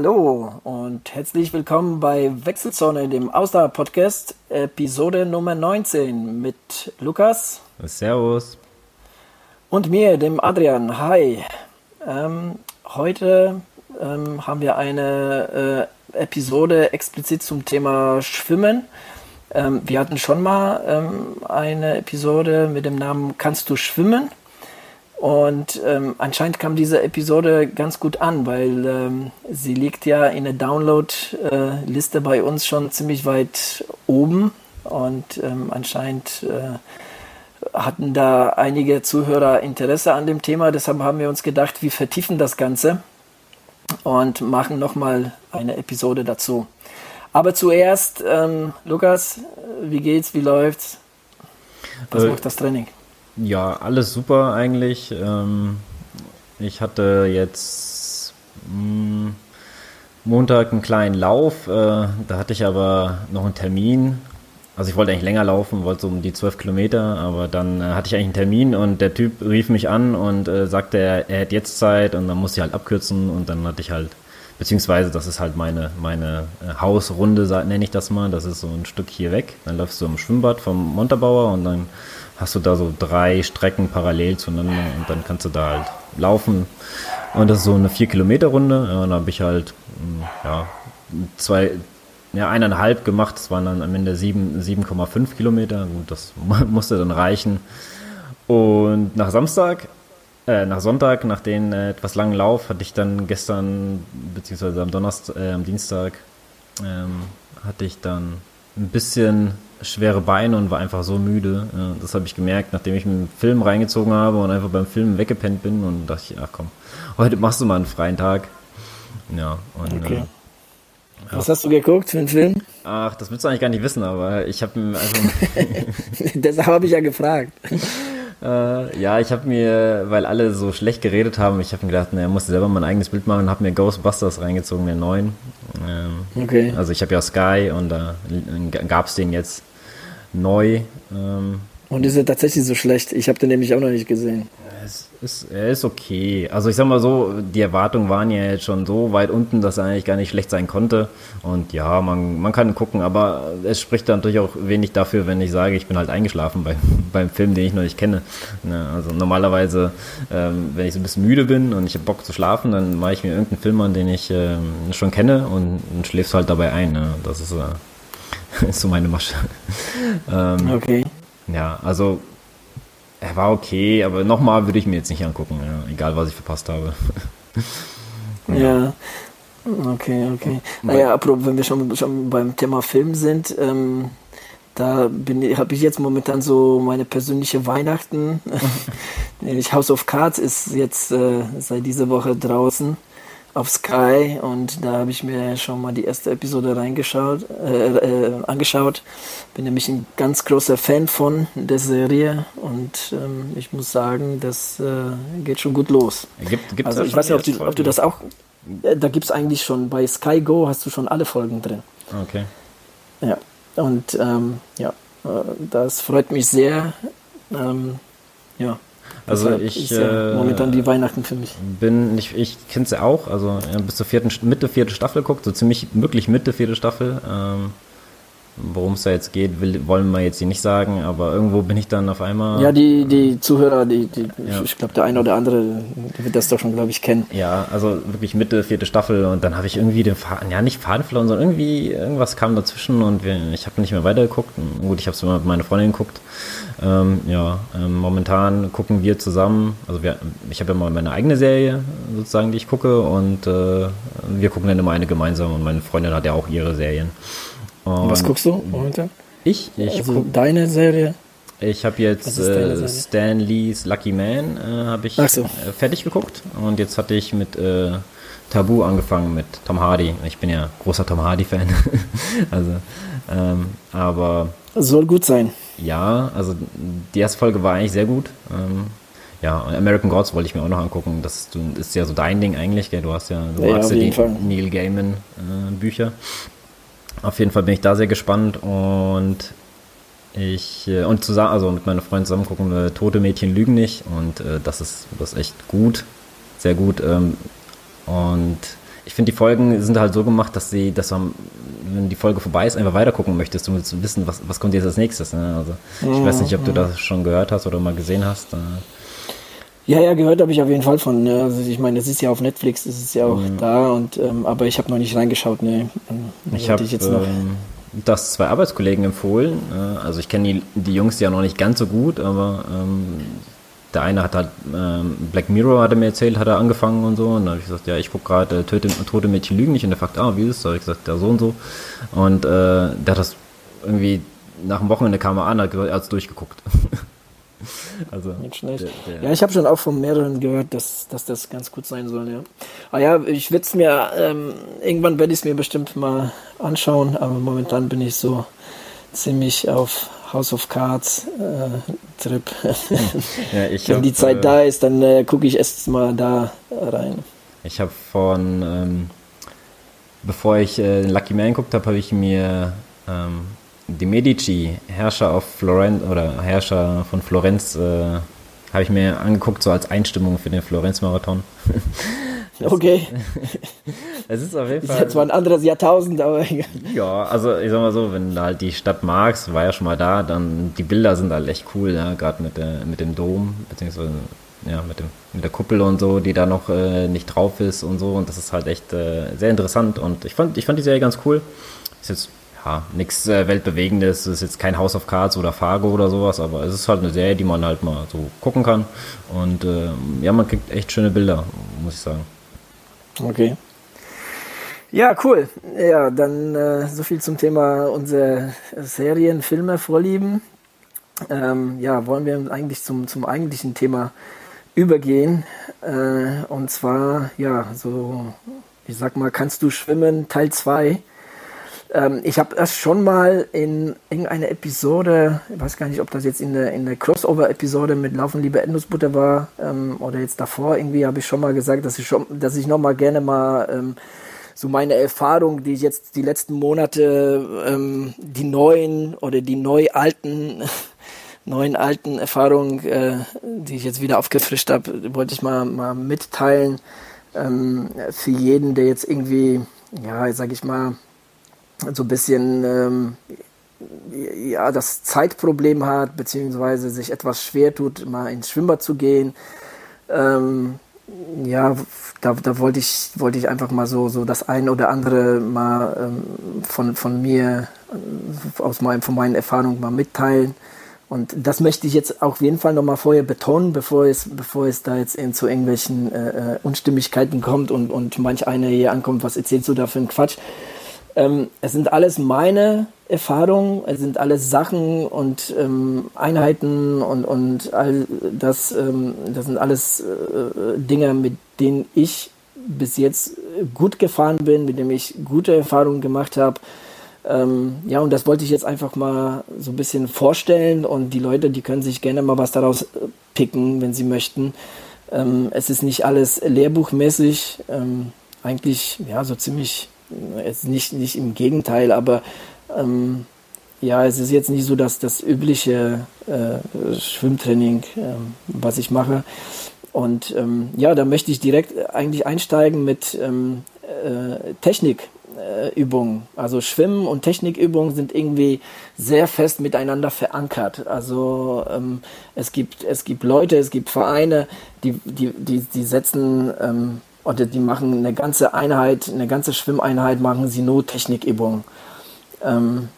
Hallo und herzlich willkommen bei Wechselzone, dem Ausdauer-Podcast, Episode Nummer 19 mit Lukas. Servus. Und mir, dem Adrian. Hi. Ähm, heute ähm, haben wir eine äh, Episode explizit zum Thema Schwimmen. Ähm, wir hatten schon mal ähm, eine Episode mit dem Namen Kannst du schwimmen? Und ähm, anscheinend kam diese Episode ganz gut an, weil ähm, sie liegt ja in der Download-Liste bei uns schon ziemlich weit oben. Und ähm, anscheinend äh, hatten da einige Zuhörer Interesse an dem Thema. Deshalb haben wir uns gedacht, wir vertiefen das Ganze und machen nochmal eine Episode dazu. Aber zuerst, ähm, Lukas, wie geht's, wie läuft's? Was äh, macht das Training? Ja, alles super eigentlich. Ähm, ich hatte jetzt hm, Montag einen kleinen Lauf, äh, da hatte ich aber noch einen Termin. Also ich wollte eigentlich länger laufen, wollte so um die zwölf Kilometer, aber dann äh, hatte ich eigentlich einen Termin und der Typ rief mich an und äh, sagte, er, er hätte jetzt Zeit und dann musste ich halt abkürzen und dann hatte ich halt, beziehungsweise das ist halt meine, meine Hausrunde, nenne ich das mal, das ist so ein Stück hier weg. Dann läufst du am Schwimmbad vom Montabaur und dann hast du da so drei Strecken parallel zueinander und dann kannst du da halt laufen. Und das ist so eine 4-Kilometer-Runde. Ja, und da habe ich halt hm, ja, zwei, ja, eineinhalb gemacht. Das waren dann am Ende 7,5 Kilometer. Gut, das musste dann reichen. Und nach Samstag, äh, nach Sonntag, nach dem äh, etwas langen Lauf, hatte ich dann gestern, beziehungsweise am Donnerstag, äh, am Dienstag, ähm, hatte ich dann ein bisschen schwere Beine und war einfach so müde. Das habe ich gemerkt, nachdem ich einen Film reingezogen habe und einfach beim Film weggepennt bin und dachte ich, ach komm, heute machst du mal einen freien Tag. Ja, und okay. äh, Was hast du geguckt für einen Film? Ach, das willst du eigentlich gar nicht wissen, aber ich habe also Deshalb habe ich ja gefragt. Äh, ja, ich habe mir, weil alle so schlecht geredet haben, ich habe mir gedacht, naja, musste selber mein eigenes Bild machen und habe mir Ghostbusters reingezogen, den neuen. Ähm, okay. Also ich habe ja Sky und da äh, gab es den jetzt neu. Ähm, und ist er tatsächlich so schlecht? Ich habe den nämlich auch noch nicht gesehen. Ist, er ist okay. Also ich sag mal so, die Erwartungen waren ja jetzt schon so weit unten, dass er eigentlich gar nicht schlecht sein konnte. Und ja, man, man kann gucken, aber es spricht dann natürlich auch wenig dafür, wenn ich sage, ich bin halt eingeschlafen bei, beim Film, den ich noch nicht kenne. Ne, also normalerweise, ähm, wenn ich so ein bisschen müde bin und ich habe Bock zu schlafen, dann mache ich mir irgendeinen Film an, den ich ähm, schon kenne und, und schläfst halt dabei ein. Ne? Das ist, äh, ist so meine Masche. ähm, okay. Ja, also er war okay, aber nochmal würde ich mir jetzt nicht angucken, ja, egal was ich verpasst habe. ja. ja. Okay, okay. Naja, wenn wir schon, schon beim Thema Film sind, ähm, da habe ich jetzt momentan so meine persönliche Weihnachten. House of Cards ist jetzt äh, seit dieser Woche draußen auf Sky und da habe ich mir schon mal die erste Episode reingeschaut, äh, äh, angeschaut. Bin nämlich ein ganz großer Fan von der Serie und ähm, ich muss sagen, das äh, geht schon gut los. Gibt, gibt's also ich weiß nicht, ob du, ob du, das auch. Äh, da gibt es eigentlich schon bei Sky Go hast du schon alle Folgen drin. Okay. Ja. Und ähm, ja, äh, das freut mich sehr. Ähm, ja, also Deshalb ich ja momentan die Weihnachten für mich. Bin ich, ich kenne es ja auch, also bis zur vierten Mitte vierte Staffel guckt, so ziemlich wirklich Mitte vierte Staffel. Ähm, Worum es da jetzt geht, will, wollen wir jetzt hier nicht sagen, aber irgendwo bin ich dann auf einmal. Ja, die, die Zuhörer, die, die ja. ich glaube, der eine oder andere wird das doch schon, glaube ich, kennen. Ja, also wirklich Mitte, vierte Staffel und dann habe ich irgendwie den Faden, ja, nicht Faden verloren, sondern irgendwie irgendwas kam dazwischen und wir, ich habe nicht mehr weitergeguckt. Gut, ich habe es immer mit meiner Freundin geguckt. Ähm, ja, ähm, momentan gucken wir zusammen, also wir, ich habe ja mal meine eigene Serie sozusagen, die ich gucke und äh, wir gucken dann immer eine gemeinsam und meine Freundin hat ja auch ihre Serien. Und was guckst du momentan? Ich? ich also deine Serie? Ich habe jetzt äh, Stan Lees Lucky Man äh, habe ich so. äh, fertig geguckt und jetzt hatte ich mit äh, Tabu angefangen mit Tom Hardy. Ich bin ja großer Tom Hardy Fan. also, ähm, aber soll gut sein. Ja, also die erste Folge war eigentlich sehr gut. Ähm, ja, American Gods wollte ich mir auch noch angucken. Das ist ja so dein Ding eigentlich, gell? Du hast ja, du ja, magst ja die Fall. Neil Gaiman äh, Bücher. Auf jeden Fall bin ich da sehr gespannt und ich äh, und zusammen, also mit meiner Freundin zusammen gucken wir Tote Mädchen lügen nicht und äh, das ist das ist echt gut, sehr gut. Ähm, und ich finde, die Folgen sind halt so gemacht, dass sie, dass man, wenn die Folge vorbei ist, einfach weiter gucken möchtest, um zu wissen, was, was kommt jetzt als nächstes. Ne? Also, ich weiß nicht, ob du das schon gehört hast oder mal gesehen hast. Äh. Ja, ja, gehört habe ich auf jeden Fall von. Ne? Also ich meine, es ist ja auf Netflix, es ist ja auch mhm. da und ähm, aber ich habe noch nicht reingeschaut. Ne? Ich habe ähm, das zwei Arbeitskollegen empfohlen. Äh, also ich kenne die, die Jungs ja noch nicht ganz so gut, aber ähm, der eine hat halt ähm, Black Mirror, hat er mir erzählt, hat er angefangen und so. Und dann habe ich gesagt, ja, ich gucke gerade äh, Tote Mädchen lügen nicht. Und der fragt, ah, wie ist das? Da habe ich gesagt, ja, so und so. Und äh, der hat das irgendwie nach dem Wochenende kam er an, hat gesagt, er hat es durchgeguckt. also, Nicht schlecht. Der, der ja, ich habe schon auch von mehreren gehört, dass, dass das ganz gut sein soll, ja. Ah ja, ich werde es mir, ähm, irgendwann werde ich es mir bestimmt mal anschauen, aber momentan bin ich so ziemlich auf House of Cards äh, Trip. ja, Wenn hab, die Zeit äh, da ist, dann äh, gucke ich erst mal da rein. Ich habe von, ähm, bevor ich äh, Lucky Man geguckt habe, habe ich mir ähm, die Medici, Herrscher auf Florenz oder Herrscher von Florenz, äh, habe ich mir angeguckt, so als Einstimmung für den Florenz-Marathon. okay. Es ist auf jeden Fall. Ist jetzt zwar ein anderes Jahrtausend, aber Ja, also ich sag mal so, wenn du halt die Stadt magst, war ja schon mal da, dann die Bilder sind halt echt cool, ja, gerade mit, mit dem Dom, beziehungsweise ja, mit, dem, mit der Kuppel und so, die da noch äh, nicht drauf ist und so. Und das ist halt echt äh, sehr interessant. Und ich fand, ich fand die Serie ganz cool. Ist jetzt ja, nichts äh, Weltbewegendes, ist jetzt kein House of Cards oder Fargo oder sowas, aber es ist halt eine Serie, die man halt mal so gucken kann. Und äh, ja, man kriegt echt schöne Bilder, muss ich sagen. Okay. Ja, cool. Ja, dann äh, so viel zum Thema unsere Serien, Filme, Vorlieben. Ähm, ja, wollen wir eigentlich zum, zum eigentlichen Thema übergehen. Äh, und zwar, ja, so, ich sag mal, kannst du schwimmen, Teil 2. Ähm, ich habe das schon mal in irgendeiner Episode, ich weiß gar nicht, ob das jetzt in der, in der Crossover-Episode mit Laufen liebe Endlosbutter war ähm, oder jetzt davor irgendwie, habe ich schon mal gesagt, dass ich schon, dass ich noch mal gerne mal ähm, so meine Erfahrung, die ich jetzt die letzten Monate, ähm, die neuen oder die neu alten neuen alten Erfahrungen, äh, die ich jetzt wieder aufgefrischt habe, wollte ich mal, mal mitteilen. Ähm, für jeden, der jetzt irgendwie, ja, sag ich mal, so ein bisschen ähm, ja, das Zeitproblem hat, beziehungsweise sich etwas schwer tut, mal ins Schwimmbad zu gehen. Ähm, ja, da, da wollte ich, wollte ich einfach mal so, so das ein oder andere mal ähm, von, von mir, äh, aus meinem, von meinen Erfahrungen mal mitteilen. Und das möchte ich jetzt auf jeden Fall nochmal vorher betonen, bevor es, bevor es da jetzt zu irgendwelchen äh, äh, Unstimmigkeiten kommt und, und manch einer hier ankommt, was erzählst du da für einen Quatsch. Ähm, es sind alles meine Erfahrungen, es sind alles Sachen und ähm, Einheiten und, und all das, ähm, das sind alles äh, Dinge, mit denen ich bis jetzt gut gefahren bin, mit denen ich gute Erfahrungen gemacht habe. Ähm, ja, und das wollte ich jetzt einfach mal so ein bisschen vorstellen und die Leute, die können sich gerne mal was daraus picken, wenn sie möchten. Ähm, es ist nicht alles lehrbuchmäßig, ähm, eigentlich ja so ziemlich Jetzt nicht, nicht im Gegenteil, aber ähm, ja, es ist jetzt nicht so, dass das übliche äh, Schwimmtraining, äh, was ich mache. Und ähm, ja, da möchte ich direkt eigentlich einsteigen mit ähm, äh, Technikübungen. also Schwimmen und Technikübungen sind irgendwie sehr fest miteinander verankert. Also ähm, es gibt es gibt Leute, es gibt Vereine, die die die, die setzen oder die machen eine ganze Einheit, eine ganze Schwimmeinheit, machen sie nur Technikübungen. Ähm,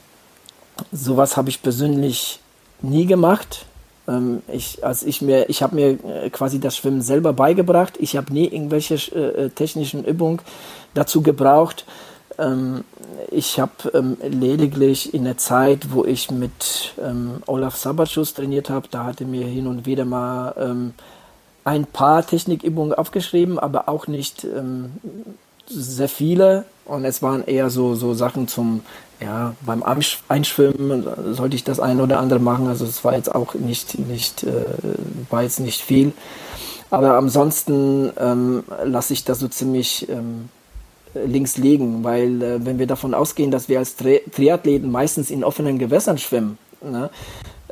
sowas habe ich persönlich nie gemacht. Ähm, ich, als ich ich habe mir äh, quasi das Schwimmen selber beigebracht. Ich habe nie irgendwelche äh, äh, technischen Übungen dazu gebraucht. Ähm, ich habe ähm, lediglich in der Zeit, wo ich mit ähm, Olaf Sabatschus trainiert habe, da hatte mir hin und wieder mal ähm, ein paar Technikübungen aufgeschrieben, aber auch nicht ähm, sehr viele. Und es waren eher so, so Sachen zum, ja, beim Einschwimmen sollte ich das ein oder andere machen. Also es war jetzt auch nicht, nicht, äh, war jetzt nicht viel. Aber ansonsten ähm, lasse ich das so ziemlich ähm, links liegen, weil äh, wenn wir davon ausgehen, dass wir als Tri Triathleten meistens in offenen Gewässern schwimmen, ne,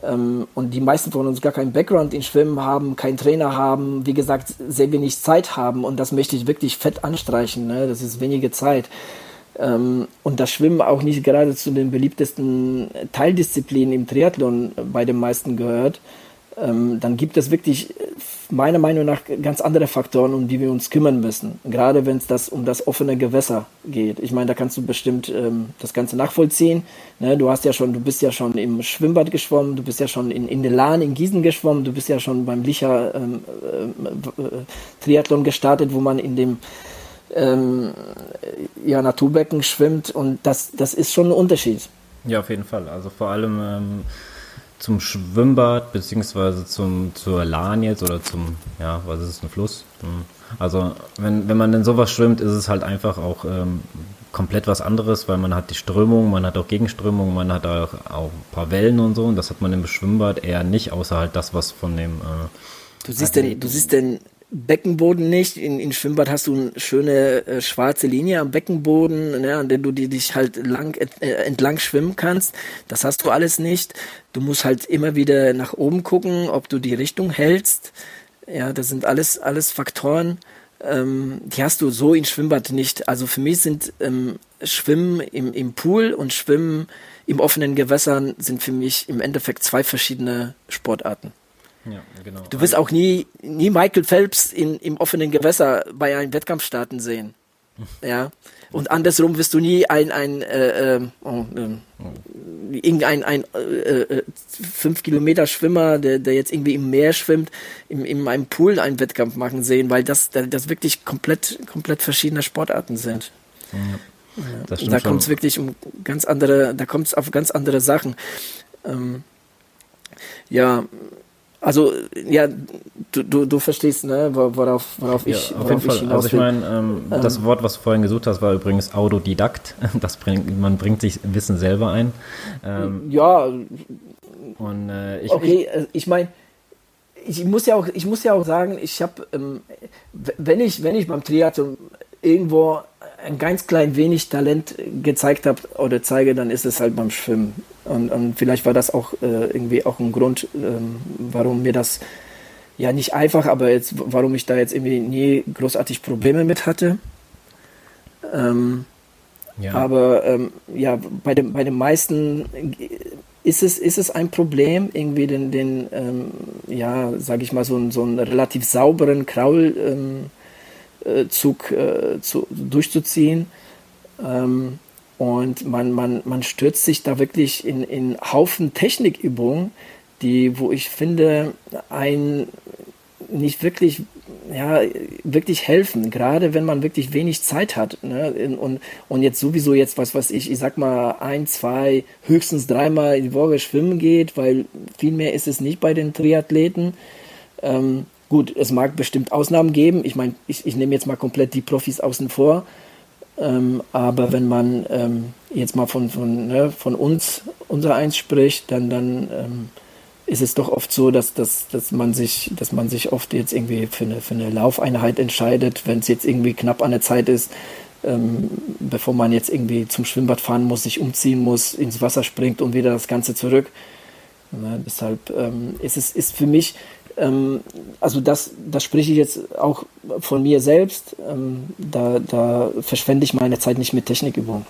und die meisten von uns gar keinen Background in Schwimmen haben, keinen Trainer haben, wie gesagt, sehr wenig Zeit haben und das möchte ich wirklich fett anstreichen. Ne? Das ist wenige Zeit. Ähm, und das Schwimmen auch nicht gerade zu den beliebtesten Teildisziplinen im Triathlon bei den meisten gehört ähm, dann gibt es wirklich meiner Meinung nach ganz andere Faktoren, um die wir uns kümmern müssen. Gerade wenn es das um das offene Gewässer geht. Ich meine, da kannst du bestimmt ähm, das Ganze nachvollziehen. Ne? Du hast ja schon, du bist ja schon im Schwimmbad geschwommen, du bist ja schon in, in der Lahn in Gießen geschwommen, du bist ja schon beim Licher ähm, äh, äh, Triathlon gestartet, wo man in dem ähm, ja, Naturbecken schwimmt und das, das ist schon ein Unterschied. Ja, auf jeden Fall. Also vor allem ähm, zum Schwimmbad beziehungsweise zum zur Lahn jetzt oder zum ja was ist es ein Fluss hm. also wenn wenn man in sowas schwimmt ist es halt einfach auch ähm, komplett was anderes weil man hat die Strömung man hat auch Gegenströmung man hat auch, auch ein paar Wellen und so und das hat man im Schwimmbad eher nicht außer halt das was von dem äh, du siehst denn du siehst denn Beckenboden nicht. In, in Schwimmbad hast du eine schöne äh, schwarze Linie am Beckenboden, ne, an der du die, dich halt lang, äh, entlang schwimmen kannst. Das hast du alles nicht. Du musst halt immer wieder nach oben gucken, ob du die Richtung hältst. Ja, das sind alles, alles Faktoren, ähm, die hast du so in Schwimmbad nicht. Also für mich sind ähm, Schwimmen im, im Pool und Schwimmen im offenen Gewässern sind für mich im Endeffekt zwei verschiedene Sportarten. Ja, genau. Du wirst auch nie, nie Michael Phelps in, im offenen Gewässer bei einem Wettkampf starten sehen. Ja. Und andersrum wirst du nie ein, ein, äh, äh, oh, äh, irgendein ein, äh, fünf Kilometer Schwimmer, der, der jetzt irgendwie im Meer schwimmt, in, in einem Pool einen Wettkampf machen sehen, weil das, das wirklich komplett, komplett verschiedene Sportarten sind. Ja. Ja. Da kommt es wirklich um ganz andere, da kommt es auf ganz andere Sachen. Ähm, ja, also ja, du, du, du verstehst, ne, worauf, worauf ich, ja, worauf jeden ich Fall. Also ich meine, ähm, ähm, das Wort, was du vorhin gesucht hast, war übrigens Autodidakt. Das bringt, man bringt sich Wissen selber ein. Ähm, ja. Und äh, ich, okay, ich, äh, ich meine, ich muss ja auch, ich muss ja auch sagen, ich habe, ähm, wenn ich, wenn ich beim Triathlon irgendwo ein ganz klein wenig Talent gezeigt habe oder zeige, dann ist es halt beim Schwimmen. Und, und vielleicht war das auch äh, irgendwie auch ein Grund, ähm, warum mir das ja nicht einfach, aber jetzt, warum ich da jetzt irgendwie nie großartig Probleme mit hatte. Ähm, ja. Aber ähm, ja, bei dem, bei den meisten ist es, ist es ein Problem, irgendwie den, den ähm, ja, sage ich mal, so, so einen relativ sauberen Kraul ähm, äh, äh, zu, durchzuziehen. Ähm, und man, man, man stürzt sich da wirklich in, in Haufen Technikübungen, die, wo ich finde, ein nicht wirklich, ja, wirklich helfen, gerade wenn man wirklich wenig Zeit hat. Ne? Und, und jetzt sowieso jetzt, was weiß ich, ich sag mal, ein, zwei, höchstens dreimal in die Woche schwimmen geht, weil viel mehr ist es nicht bei den Triathleten. Ähm, Gut, es mag bestimmt Ausnahmen geben. Ich meine, ich, ich nehme jetzt mal komplett die Profis außen vor. Ähm, aber wenn man ähm, jetzt mal von, von, ne, von uns, unser Eins spricht, dann, dann ähm, ist es doch oft so, dass, dass, dass, man sich, dass man sich oft jetzt irgendwie für eine, für eine Laufeinheit entscheidet, wenn es jetzt irgendwie knapp an der Zeit ist, ähm, bevor man jetzt irgendwie zum Schwimmbad fahren muss, sich umziehen muss, ins Wasser springt und wieder das Ganze zurück. Ja, deshalb ähm, ist es ist für mich ähm, also das, das spreche ich jetzt auch von mir selbst. Ähm, da, da verschwende ich meine Zeit nicht mit Technikübungen.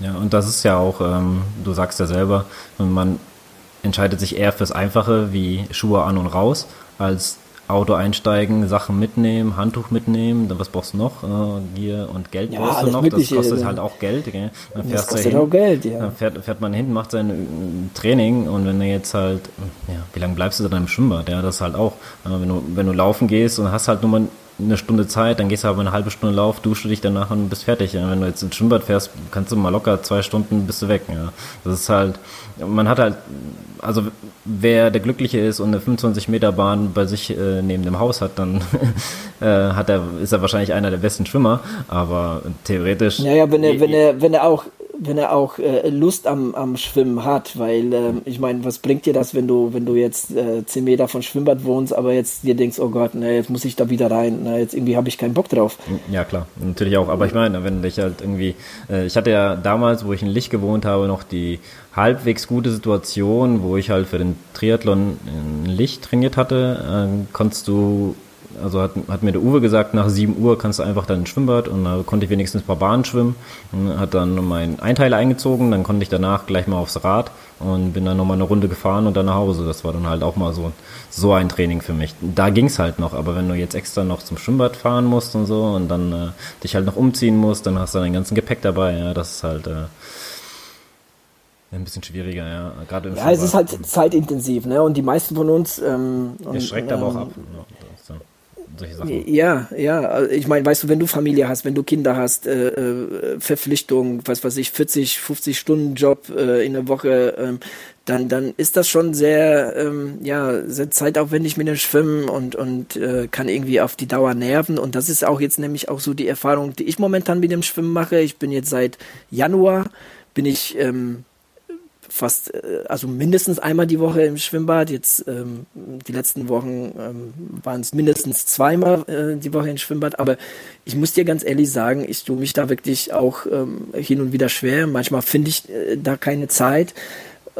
Ja, und das ist ja auch, ähm, du sagst ja selber, man entscheidet sich eher fürs Einfache, wie Schuhe an und raus, als Auto einsteigen, Sachen mitnehmen, Handtuch mitnehmen, dann was brauchst du noch? Äh, Gier und Geld ja, brauchst du noch, das kostet halt auch Geld. Gell? Dann das kostet hin, auch Geld, ja. Dann fährt, fährt man hin, macht sein äh, Training und wenn du jetzt halt, ja, wie lange bleibst du dann im Schwimmbad? Ja, das ist halt auch, äh, wenn du, wenn du laufen gehst und hast halt nur mal eine Stunde Zeit, dann gehst du aber eine halbe Stunde Lauf, dusche dich danach und bist fertig. Ja. Wenn du jetzt ins Schwimmbad fährst, kannst du mal locker zwei Stunden bist du weg. Ja. Das ist halt, man hat halt, also wer der Glückliche ist und eine 25 Meter Bahn bei sich äh, neben dem Haus hat, dann äh, hat er, ist er wahrscheinlich einer der besten Schwimmer. Aber theoretisch. Naja, wenn er, wenn er, wenn er auch wenn er auch äh, Lust am, am Schwimmen hat, weil äh, ich meine, was bringt dir das, wenn du, wenn du jetzt äh, 10 Meter von Schwimmbad wohnst, aber jetzt dir denkst, oh Gott, ne, jetzt muss ich da wieder rein, ne, jetzt irgendwie habe ich keinen Bock drauf. Ja klar, natürlich auch, aber ich meine, wenn ich halt irgendwie, äh, ich hatte ja damals, wo ich in Licht gewohnt habe, noch die halbwegs gute Situation, wo ich halt für den Triathlon in Licht trainiert hatte, äh, konntest du also hat, hat mir der Uwe gesagt, nach 7 Uhr kannst du einfach dann ins Schwimmbad und da konnte ich wenigstens ein paar Bahnen schwimmen. Und hat dann mein Einteiler eingezogen, dann konnte ich danach gleich mal aufs Rad und bin dann nochmal eine Runde gefahren und dann nach Hause. Das war dann halt auch mal so, so ein Training für mich. Da ging es halt noch, aber wenn du jetzt extra noch zum Schwimmbad fahren musst und so und dann äh, dich halt noch umziehen musst, dann hast du deinen ganzen Gepäck dabei. Ja, das ist halt äh, ein bisschen schwieriger, ja. Gerade im ja, es ist halt zeitintensiv, ne? Und die meisten von uns. Ähm, es schreckt aber auch ähm, ab. Ja solche Sachen. Ja, ja. Ich meine, weißt du, wenn du Familie hast, wenn du Kinder hast, äh, äh, Verpflichtung, was weiß ich, 40, 50 Stunden Job äh, in der Woche, ähm, dann, dann ist das schon sehr, ähm, ja, sehr zeitaufwendig mit dem Schwimmen und, und äh, kann irgendwie auf die Dauer nerven. Und das ist auch jetzt nämlich auch so die Erfahrung, die ich momentan mit dem Schwimmen mache. Ich bin jetzt seit Januar, bin ich ähm, fast, äh, also mindestens einmal die Woche im Schwimmbad. Jetzt ähm, die letzten Wochen ähm, waren es mindestens zweimal äh, die Woche im Schwimmbad. Aber ich muss dir ganz ehrlich sagen, ich tue mich da wirklich auch ähm, hin und wieder schwer. Manchmal finde ich äh, da keine Zeit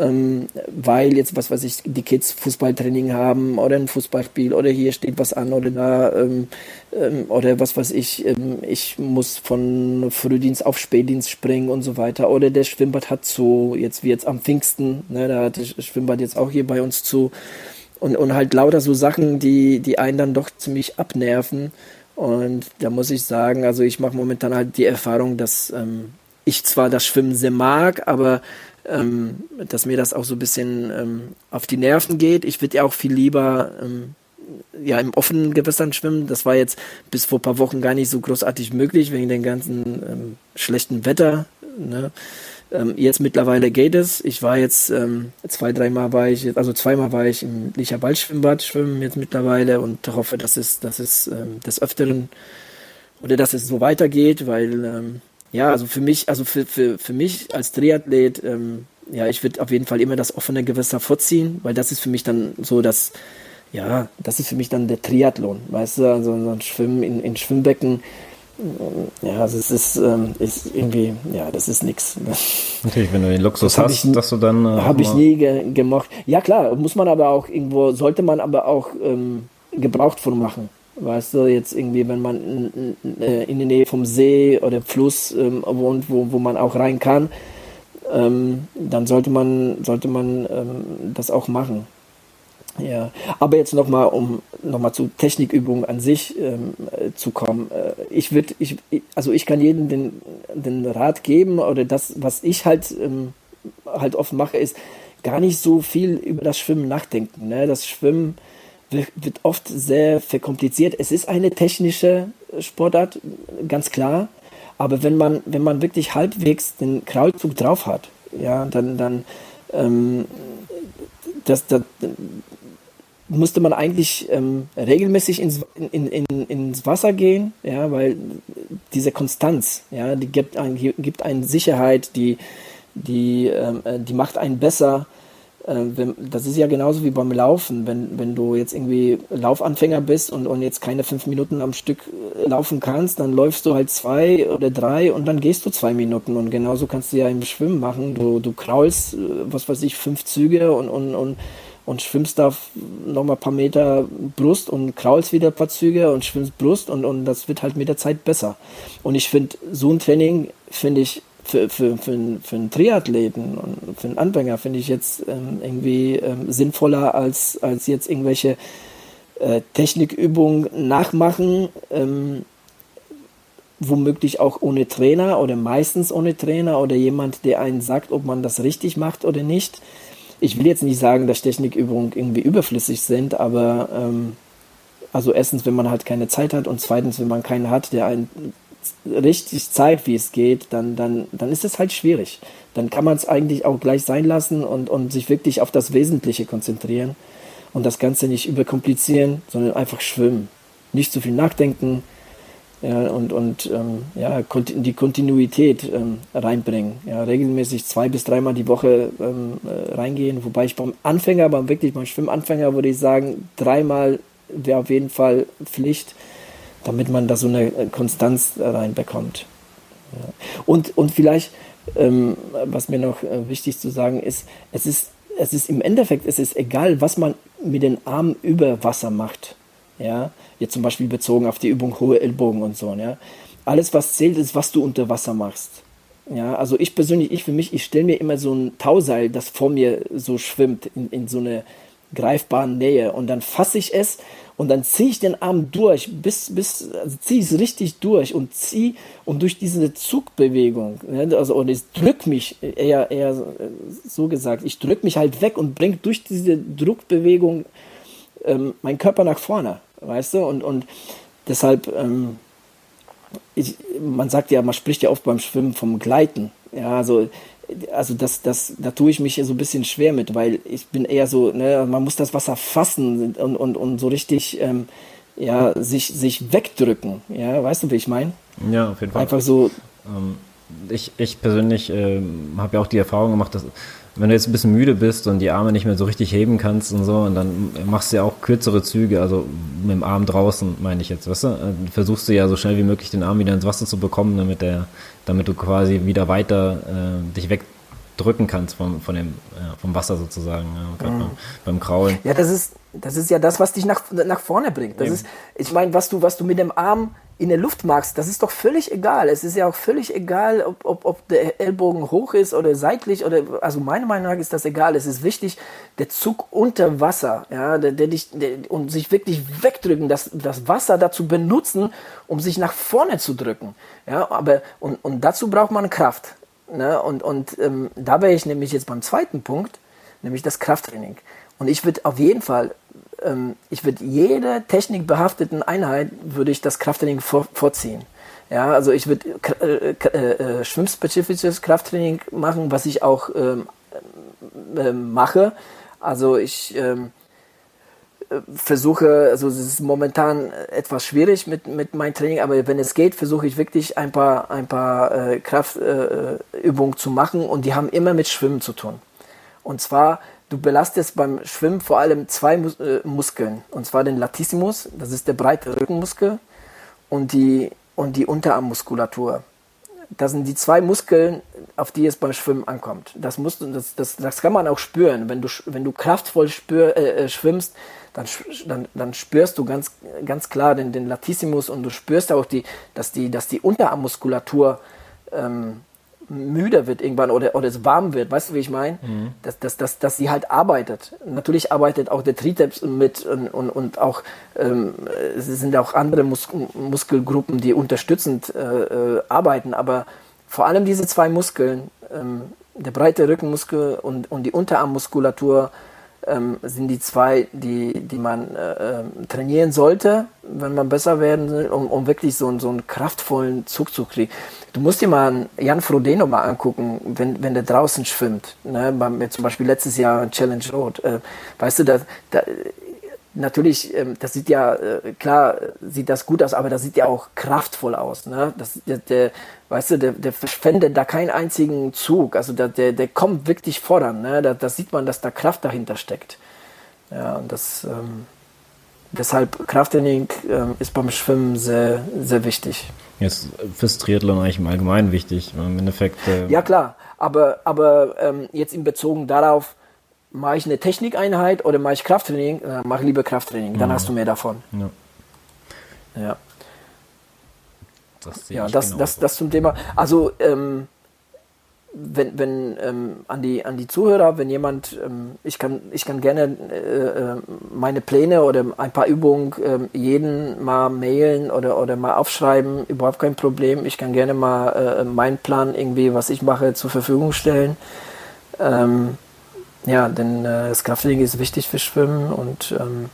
ähm, weil jetzt, was weiß ich, die Kids Fußballtraining haben oder ein Fußballspiel oder hier steht was an oder da ähm, ähm, oder was weiß ich, ähm, ich muss von Frühdienst auf Spätdienst springen und so weiter. Oder der Schwimmbad hat zu, jetzt wie jetzt am Pfingsten, ne, da hat das Schwimmbad jetzt auch hier bei uns zu. Und, und halt lauter so Sachen, die, die einen dann doch ziemlich abnerven. Und da muss ich sagen, also ich mache momentan halt die Erfahrung, dass ähm, ich zwar das Schwimmen sehr mag, aber ähm, dass mir das auch so ein bisschen ähm, auf die Nerven geht. Ich würde ja auch viel lieber ähm, ja im offenen Gewässern schwimmen. Das war jetzt bis vor ein paar Wochen gar nicht so großartig möglich wegen dem ganzen ähm, schlechten Wetter. Ne? Ähm, jetzt mittlerweile geht es. Ich war jetzt ähm, zwei, dreimal war ich, also zweimal war ich im Licher Waldschwimmbad schwimmen jetzt mittlerweile und hoffe, dass es, dass es ähm, des Öfteren oder dass es so weitergeht, weil ähm, ja, also für mich, also für, für, für mich als Triathlet, ähm, ja, ich würde auf jeden Fall immer das offene Gewässer vorziehen, weil das ist für mich dann so das, ja, das ist für mich dann der Triathlon, weißt du, also so ein Schwimmen in, in Schwimmbecken, ja, also es ist, ähm, ist irgendwie, ja, das ist nichts. Natürlich, wenn du den Luxus das hast, ich, dass du dann. Äh, habe ich nie ge gemocht. Ja, klar, muss man aber auch irgendwo, sollte man aber auch ähm, gebraucht von machen. Weißt du, jetzt irgendwie, wenn man äh, in der Nähe vom See oder Fluss ähm, wohnt, wo, wo man auch rein kann, ähm, dann sollte man, sollte man ähm, das auch machen. Ja, aber jetzt nochmal, um nochmal zu Technikübungen an sich ähm, äh, zu kommen. Äh, ich würde, ich, also ich kann jedem den, den Rat geben oder das, was ich halt, ähm, halt oft mache, ist gar nicht so viel über das Schwimmen nachdenken. Ne? Das Schwimmen wird oft sehr verkompliziert. Es ist eine technische Sportart, ganz klar. Aber wenn man, wenn man wirklich halbwegs den Kraulzug drauf hat, ja, dann, dann ähm, das, das, musste man eigentlich ähm, regelmäßig ins, in, in, ins Wasser gehen, ja, weil diese Konstanz, ja, die gibt, ein, gibt einen Sicherheit, die, die, ähm, die macht einen besser. Äh, das ist ja genauso wie beim Laufen. Wenn, wenn du jetzt irgendwie Laufanfänger bist und, und jetzt keine fünf Minuten am Stück äh, laufen kannst, dann läufst du halt zwei oder drei und dann gehst du zwei Minuten. Und genauso kannst du ja im Schwimmen machen. Du, du kraulst, äh, was weiß ich, fünf Züge und, und, und, und schwimmst da nochmal ein paar Meter Brust und kraulst wieder ein paar Züge und schwimmst Brust und, und das wird halt mit der Zeit besser. Und ich finde, so ein Training finde ich für, für, für, für einen Triathleten und für einen Anfänger finde ich jetzt ähm, irgendwie ähm, sinnvoller als, als jetzt irgendwelche äh, Technikübungen nachmachen, ähm, womöglich auch ohne Trainer oder meistens ohne Trainer oder jemand, der einen sagt, ob man das richtig macht oder nicht. Ich will jetzt nicht sagen, dass Technikübungen irgendwie überflüssig sind, aber ähm, also erstens, wenn man halt keine Zeit hat und zweitens, wenn man keinen hat, der einen richtig zeigt, wie es geht, dann, dann, dann ist es halt schwierig. Dann kann man es eigentlich auch gleich sein lassen und, und sich wirklich auf das Wesentliche konzentrieren und das Ganze nicht überkomplizieren, sondern einfach schwimmen. Nicht zu viel nachdenken ja, und, und ähm, ja, die Kontinuität ähm, reinbringen. Ja, regelmäßig zwei bis dreimal die Woche ähm, äh, reingehen. Wobei ich beim Anfänger, beim wirklich beim Schwimmanfänger würde ich sagen, dreimal wäre auf jeden Fall Pflicht, damit man da so eine äh, Konstanz reinbekommt. Ja. Und, und vielleicht, ähm, was mir noch äh, wichtig zu sagen ist, es ist, es ist im Endeffekt, es ist egal, was man mit den Armen über Wasser macht. Ja, jetzt zum Beispiel bezogen auf die Übung hohe Ellbogen und so. Ja, alles was zählt ist, was du unter Wasser machst. Ja, also ich persönlich, ich für mich, ich stelle mir immer so ein Tauseil, das vor mir so schwimmt in, in so eine greifbare Nähe und dann fasse ich es und dann ziehe ich den Arm durch, bis, bis, also ziehe ich es richtig durch und ziehe und durch diese Zugbewegung, ne, also und ich drücke mich, eher, eher so gesagt, ich drücke mich halt weg und bringe durch diese Druckbewegung ähm, meinen Körper nach vorne weißt du? Und, und deshalb, ähm, ich, man sagt ja, man spricht ja oft beim Schwimmen vom Gleiten. Ja, also, also das, das, da tue ich mich so ein bisschen schwer mit, weil ich bin eher so, ne, man muss das Wasser fassen und, und, und so richtig, ähm, ja, sich, sich wegdrücken. Ja, weißt du, wie ich meine? Ja, auf jeden Fall. Einfach so. Ähm, ich, ich persönlich äh, habe ja auch die Erfahrung gemacht, dass wenn du jetzt ein bisschen müde bist und die Arme nicht mehr so richtig heben kannst und so, und dann machst du ja auch kürzere Züge, also mit dem Arm draußen, meine ich jetzt, weißt du? Dann versuchst du ja so schnell wie möglich den Arm wieder ins Wasser zu bekommen, damit der, damit du quasi wieder weiter äh, dich wegdrücken kannst vom, von dem, ja, vom Wasser sozusagen, ja, mhm. beim, beim Kraulen. Ja, das ist, das ist ja das, was dich nach, nach vorne bringt. Das Eben. ist, ich meine, was du, was du mit dem Arm in der Luft magst, das ist doch völlig egal. Es ist ja auch völlig egal, ob, ob, ob der Ellbogen hoch ist oder seitlich oder also meiner Meinung nach ist das egal. Es ist wichtig, der Zug unter Wasser, ja, der, der dich der, und sich wirklich wegdrücken, das, das Wasser dazu benutzen, um sich nach vorne zu drücken. Ja, aber und, und dazu braucht man Kraft. Ne? Und, und ähm, da wäre ich nämlich jetzt beim zweiten Punkt, nämlich das Krafttraining. Und ich würde auf jeden Fall ähm, ich würde jede technikbehafteten Einheit würde ich das Krafttraining vor, vorziehen. Ja, also ich würde äh, äh, äh, schwimmspezifisches Krafttraining machen, was ich auch ähm, äh, mache. Also ich ähm, äh, versuche, also es ist momentan etwas schwierig mit, mit meinem Training, aber wenn es geht, versuche ich wirklich ein paar, ein paar Kraftübungen zu machen und die haben immer mit Schwimmen zu tun. Und zwar du belastest beim Schwimmen vor allem zwei Mus äh, Muskeln. Und zwar den Latissimus, das ist der breite Rückenmuskel, und die, und die Unterarmmuskulatur. Das sind die zwei Muskeln, auf die es beim Schwimmen ankommt. Das, musst du, das, das, das kann man auch spüren. Wenn du, wenn du kraftvoll spür, äh, äh schwimmst, dann, dann, dann spürst du ganz, ganz klar den, den Latissimus und du spürst auch, die, dass, die, dass die Unterarmmuskulatur ähm, müde wird irgendwann oder, oder es warm wird, weißt du, wie ich meine? Mhm. Dass, dass, dass, dass sie halt arbeitet. Natürlich arbeitet auch der Trizeps mit und, und, und auch ähm, es sind auch andere Mus Muskelgruppen, die unterstützend äh, äh, arbeiten, aber vor allem diese zwei Muskeln, ähm, der breite Rückenmuskel und, und die Unterarmmuskulatur, ähm, sind die zwei, die, die man äh, ähm, trainieren sollte, wenn man besser werden will, um, um wirklich so, so einen kraftvollen Zug zu kriegen. Du musst dir mal Jan Frodeno mal angucken, wenn, wenn der draußen schwimmt. Ne? Beim, zum Beispiel letztes Jahr Challenge Road. Äh, weißt du, da, da, natürlich, ähm, das sieht ja, äh, klar, sieht das gut aus, aber das sieht ja auch kraftvoll aus. Ne? Das, der, der, weißt du, der, der verschwendet da keinen einzigen Zug. Also der, der, der kommt wirklich voran. Ne? Da, da sieht man, dass da Kraft dahinter steckt. Ja, und das, ähm, deshalb Krafttraining ähm, ist beim Schwimmen sehr, sehr wichtig. Jetzt fürs Triathlon eigentlich im Allgemeinen wichtig. Im Endeffekt. Äh ja, klar. Aber, aber ähm, jetzt in Bezug darauf, mache ich eine Technikeinheit oder mache ich Krafttraining, dann mache lieber Krafttraining, dann ja. hast du mehr davon. Ja. Ja. Das ja, das, das, das zum Thema. Also, ähm, wenn, wenn ähm, an, die, an die Zuhörer, wenn jemand, ähm, ich, kann, ich kann gerne äh, äh meine Pläne oder ein paar Übungen äh, jeden mal mailen oder, oder mal aufschreiben, überhaupt kein Problem. Ich kann gerne mal äh, meinen Plan irgendwie, was ich mache, zur Verfügung stellen. Ähm, ja, denn äh, das Krafttraining ist wichtig für Schwimmen und ähm,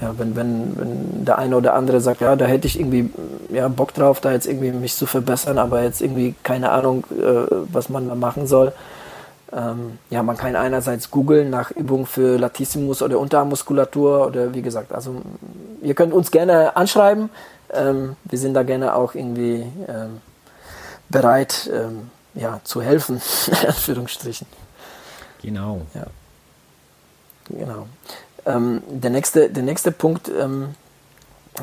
ja, wenn, wenn, wenn der eine oder andere sagt, ja, da hätte ich irgendwie ja, Bock drauf, da jetzt irgendwie mich zu verbessern, aber jetzt irgendwie keine Ahnung, äh, was man da machen soll. Ähm, ja, man kann einerseits googeln nach Übungen für Latissimus oder Unterarmmuskulatur oder wie gesagt, also ihr könnt uns gerne anschreiben. ähm, wir sind da gerne auch irgendwie ähm, bereit, ähm, ja, zu helfen, in Anführungsstrichen. Genau. Ja. Genau. Ähm, der, nächste, der nächste Punkt, ähm,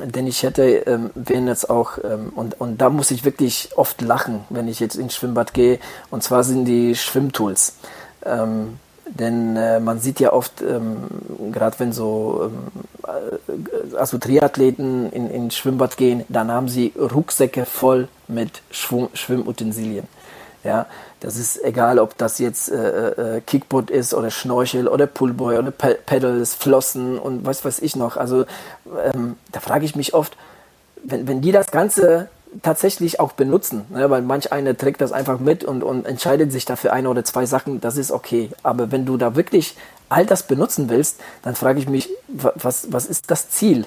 den ich hätte, ähm, wären jetzt auch, ähm, und, und da muss ich wirklich oft lachen, wenn ich jetzt ins Schwimmbad gehe, und zwar sind die Schwimmtools. Ähm, denn äh, man sieht ja oft, ähm, gerade wenn so äh, also Triathleten in, in Schwimmbad gehen, dann haben sie Rucksäcke voll mit Schwung, Schwimmutensilien. Ja, das ist egal, ob das jetzt äh, äh, Kickboard ist oder Schnorchel oder Pullboy oder Pe Pedals, Flossen und was weiß ich noch. Also ähm, da frage ich mich oft, wenn, wenn die das Ganze tatsächlich auch benutzen, ne? weil manch einer trägt das einfach mit und, und entscheidet sich dafür eine oder zwei Sachen, das ist okay. Aber wenn du da wirklich all das benutzen willst, dann frage ich mich, was, was ist das Ziel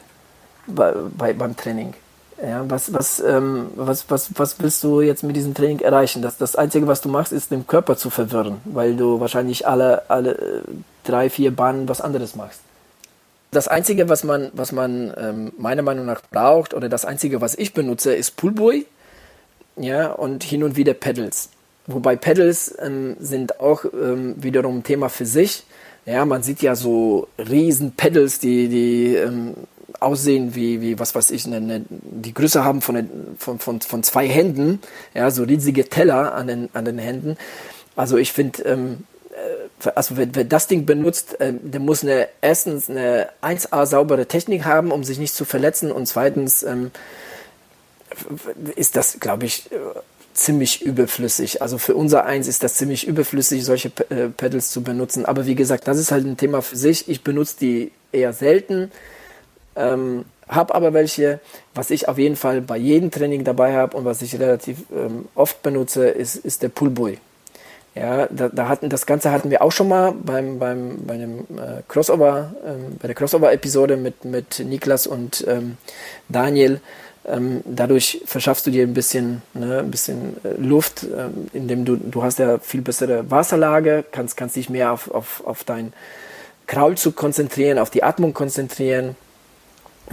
bei, bei, beim Training? Ja, was, was, ähm, was, was, was willst du jetzt mit diesem Training erreichen? Das, das Einzige, was du machst, ist den Körper zu verwirren, weil du wahrscheinlich alle, alle äh, drei, vier Bahnen was anderes machst. Das Einzige, was man, was man ähm, meiner Meinung nach braucht, oder das Einzige, was ich benutze, ist Pullboy ja, und hin und wieder Pedals. Wobei Pedals ähm, sind auch ähm, wiederum ein Thema für sich. Ja, man sieht ja so riesen Pedals, die, die ähm, aussehen wie, wie was weiß ich, eine, eine, die Größe haben von, von, von, von zwei Händen, ja, so riesige Teller an den, an den Händen. Also ich finde, ähm, äh, also wer, wer, das Ding benutzt, ähm, der muss eine, erstens eine 1A saubere Technik haben, um sich nicht zu verletzen und zweitens ähm, ist das, glaube ich, äh, ziemlich überflüssig. Also für unser Eins ist das ziemlich überflüssig, solche äh, Pedals zu benutzen. Aber wie gesagt, das ist halt ein Thema für sich. Ich benutze die eher selten. Ähm, habe aber welche, was ich auf jeden Fall bei jedem Training dabei habe und was ich relativ ähm, oft benutze, ist, ist der Pullboy. Ja, da, da, hatten das Ganze hatten wir auch schon mal beim, beim, bei einem äh, Crossover, ähm, bei der Crossover-Episode mit, mit Niklas und ähm, Daniel. Ähm, dadurch verschaffst du dir ein bisschen, ne, ein bisschen äh, Luft, ähm, indem du, du hast ja viel bessere Wasserlage, kannst, kannst dich mehr auf, auf, auf dein Kraulzug konzentrieren, auf die Atmung konzentrieren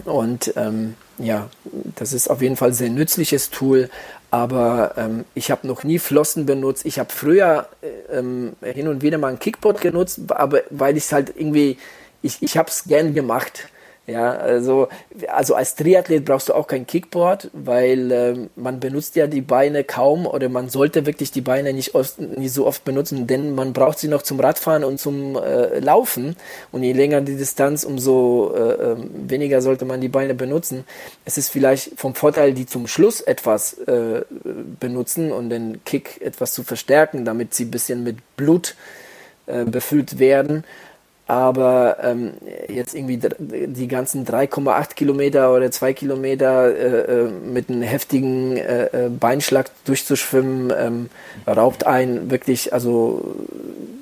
und ähm, ja, das ist auf jeden Fall ein sehr nützliches Tool, aber ähm, ich habe noch nie Flossen benutzt. Ich habe früher äh, ähm, hin und wieder mal ein Kickboard genutzt, aber weil ich es halt irgendwie, ich, ich habe es gern gemacht. Ja, also, also als Triathlet brauchst du auch kein Kickboard, weil äh, man benutzt ja die Beine kaum oder man sollte wirklich die Beine nicht, oft, nicht so oft benutzen, denn man braucht sie noch zum Radfahren und zum äh, Laufen. Und je länger die Distanz, umso äh, ähm, weniger sollte man die Beine benutzen. Es ist vielleicht vom Vorteil, die zum Schluss etwas äh, benutzen und den Kick etwas zu verstärken, damit sie ein bisschen mit Blut äh, befüllt werden aber ähm, jetzt irgendwie die ganzen 3,8 Kilometer oder 2 Kilometer äh, äh, mit einem heftigen äh, äh, Beinschlag durchzuschwimmen, ähm, raubt ein wirklich, also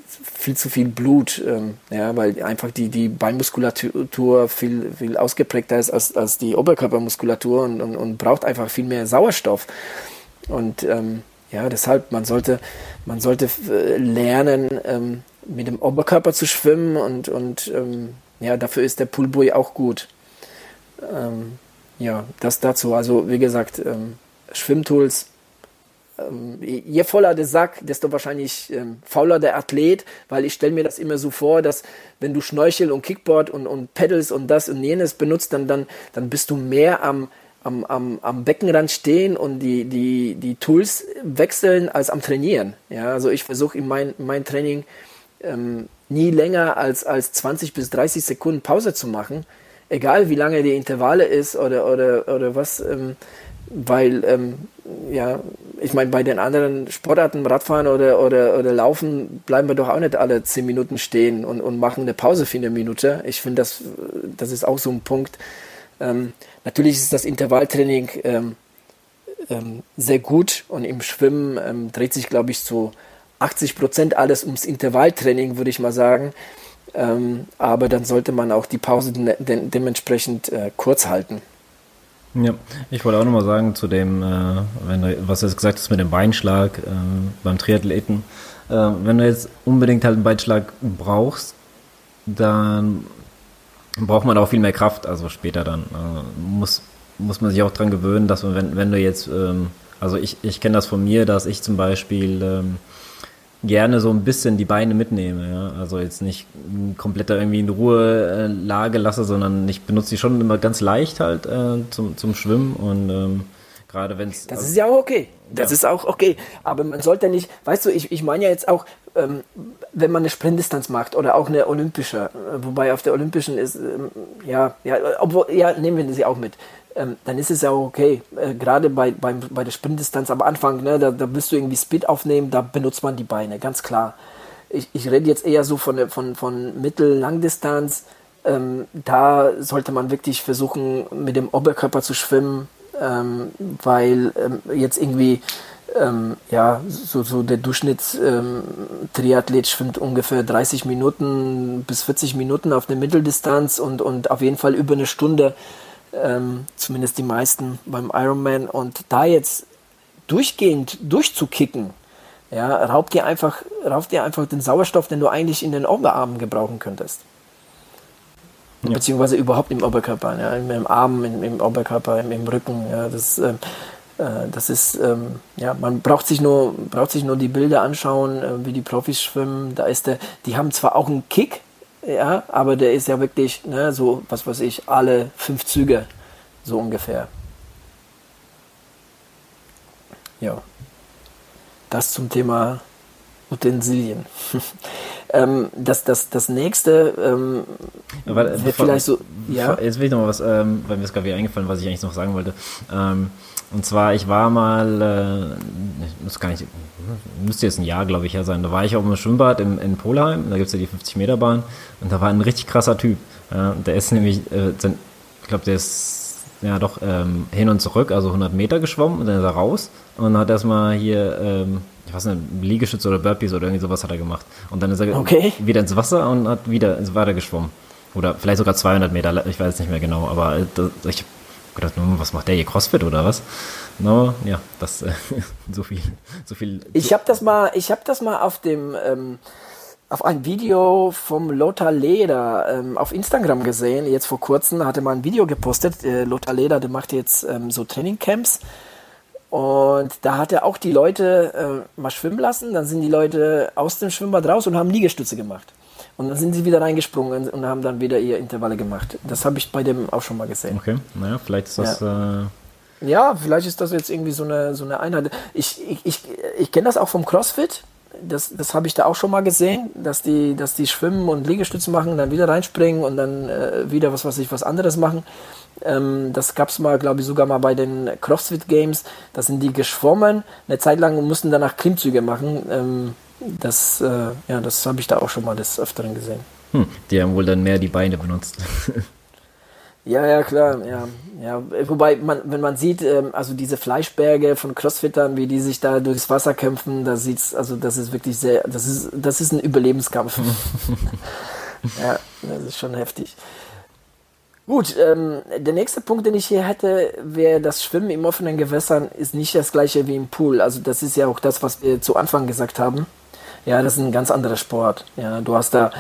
viel zu viel Blut, ähm, ja, weil einfach die, die Beinmuskulatur viel, viel ausgeprägter ist als, als die Oberkörpermuskulatur und, und, und braucht einfach viel mehr Sauerstoff. Und ähm, ja, deshalb, man sollte, man sollte äh, lernen, ähm, mit dem Oberkörper zu schwimmen und, und ähm, ja, dafür ist der Poolbuoy auch gut. Ähm, ja, das dazu. Also wie gesagt, ähm, Schwimmtools, ähm, je voller der Sack, desto wahrscheinlich ähm, fauler der Athlet, weil ich stelle mir das immer so vor, dass wenn du Schnorchel und Kickboard und, und Pedals und das und jenes benutzt, dann, dann, dann bist du mehr am, am, am, am Beckenrand stehen und die, die, die Tools wechseln als am Trainieren. Ja, also ich versuche in mein, mein Training ähm, nie länger als, als 20 bis 30 Sekunden Pause zu machen, egal wie lange die Intervalle ist oder, oder, oder was, ähm, weil, ähm, ja, ich meine, bei den anderen Sportarten, Radfahren oder, oder, oder Laufen, bleiben wir doch auch nicht alle 10 Minuten stehen und, und machen eine Pause für eine Minute. Ich finde, das, das ist auch so ein Punkt. Ähm, natürlich ist das Intervalltraining ähm, ähm, sehr gut und im Schwimmen dreht sich, glaube ich, so 80 Prozent alles ums Intervalltraining, würde ich mal sagen. Ähm, aber dann sollte man auch die Pause de de dementsprechend äh, kurz halten. Ja, ich wollte auch nochmal sagen zu dem, äh, wenn du, was du jetzt gesagt hast mit dem Beinschlag äh, beim Triathleten. Äh, wenn du jetzt unbedingt halt einen Beinschlag brauchst, dann braucht man auch viel mehr Kraft, also später dann. Äh, muss muss man sich auch dran gewöhnen, dass man, wenn, wenn du jetzt, ähm, also ich, ich kenne das von mir, dass ich zum Beispiel ähm, gerne so ein bisschen die Beine mitnehme. Ja? Also jetzt nicht komplett irgendwie in Ruhelage lasse, sondern ich benutze die schon immer ganz leicht halt äh, zum, zum Schwimmen und ähm, gerade wenn es. Das ist ja auch okay. Das ja. ist auch okay. Aber man sollte nicht, weißt du, ich, ich meine ja jetzt auch, ähm, wenn man eine Sprintdistanz macht oder auch eine olympische, äh, wobei auf der olympischen ist, ähm, ja, ja, obwohl, ja, nehmen wir sie auch mit. Ähm, dann ist es ja auch okay. Äh, Gerade bei, bei, bei der Sprintdistanz am Anfang, ne, da, da willst du irgendwie Speed aufnehmen, da benutzt man die Beine, ganz klar. Ich, ich rede jetzt eher so von, von, von Mittel-Langdistanz. Ähm, da sollte man wirklich versuchen, mit dem Oberkörper zu schwimmen, ähm, weil ähm, jetzt irgendwie ähm, ja, so, so der Durchschnittstriathlet ähm, schwimmt ungefähr 30 Minuten bis 40 Minuten auf der Mitteldistanz und, und auf jeden Fall über eine Stunde, ähm, zumindest die meisten beim Ironman. Und da jetzt durchgehend durchzukicken, ja, raubt dir einfach, raubt dir einfach den Sauerstoff, den du eigentlich in den Oberarmen gebrauchen könntest. Ja. Beziehungsweise überhaupt im Oberkörper, ja, im, Arm, im, im Oberkörper, im, im, Rücken. Ja, das, äh, äh, das ist, ähm, ja, man braucht sich nur, braucht sich nur die Bilder anschauen, äh, wie die Profis schwimmen. Da ist der, die haben zwar auch einen Kick, ja, aber der ist ja wirklich, ne, so, was weiß ich, alle fünf Züge, so ungefähr. Ja. Das zum Thema Utensilien. ähm, das, das, das nächste ähm, wäre vielleicht so. Ja? Jetzt will ich noch mal was, ähm, weil mir ist gerade wieder eingefallen, was ich eigentlich noch sagen wollte. Ähm, und zwar, ich war mal, äh, ich muss gar nicht, müsste jetzt ein Jahr, glaube ich, her sein. Da war ich auf einem Schwimmbad in, in Polheim, da gibt es ja die 50-Meter-Bahn. Und da war ein richtig krasser Typ. Ja, der ist nämlich, äh, ich glaube, der ist ja doch ähm, hin und zurück, also 100 Meter geschwommen und dann ist er raus und hat erstmal hier, ähm, ich weiß nicht, Liegestütz oder Burpees oder irgendwie sowas hat er gemacht. Und dann ist er okay. wieder ins Wasser und hat wieder ins Wasser geschwommen. Oder vielleicht sogar 200 Meter, ich weiß es nicht mehr genau, aber äh, das, ich gedacht, was macht der hier, Crossfit oder was? No, ja, das äh, so viel, so viel. Ich habe das mal, ich habe das mal auf dem ähm, auf ein Video vom Lothar Leder ähm, auf Instagram gesehen. Jetzt vor kurzem hatte man ein Video gepostet. Äh, Lothar Leder, der macht jetzt ähm, so Trainingcamps. Und da hat er auch die Leute äh, mal schwimmen lassen. Dann sind die Leute aus dem Schwimmbad raus und haben Liegestütze gemacht. Und dann sind sie wieder reingesprungen und haben dann wieder ihr Intervalle gemacht. Das habe ich bei dem auch schon mal gesehen. Okay, naja, vielleicht ist das. Ja. Äh ja, vielleicht ist das jetzt irgendwie so eine, so eine Einheit. Ich, ich, ich, ich kenne das auch vom CrossFit. Das, das habe ich da auch schon mal gesehen, dass die, dass die schwimmen und Liegestütze machen, dann wieder reinspringen und dann äh, wieder was weiß ich, was anderes machen. Ähm, das gab es mal, glaube ich, sogar mal bei den CrossFit Games. Da sind die geschwommen eine Zeit lang und mussten danach Klimmzüge machen. Ähm, das, äh, ja, das habe ich da auch schon mal des Öfteren gesehen. Hm, die haben wohl dann mehr die Beine benutzt. ja, ja, klar, ja. ja. Wobei, man, wenn man sieht, ähm, also diese Fleischberge von Crossfittern, wie die sich da durchs Wasser kämpfen, da sieht's, also das ist wirklich sehr, das ist, das ist ein Überlebenskampf. ja, das ist schon heftig. Gut, ähm, der nächste Punkt, den ich hier hätte, wäre das Schwimmen im offenen Gewässern ist nicht das gleiche wie im Pool. Also das ist ja auch das, was wir zu Anfang gesagt haben. Ja, das ist ein ganz anderer Sport. Ja, du hast da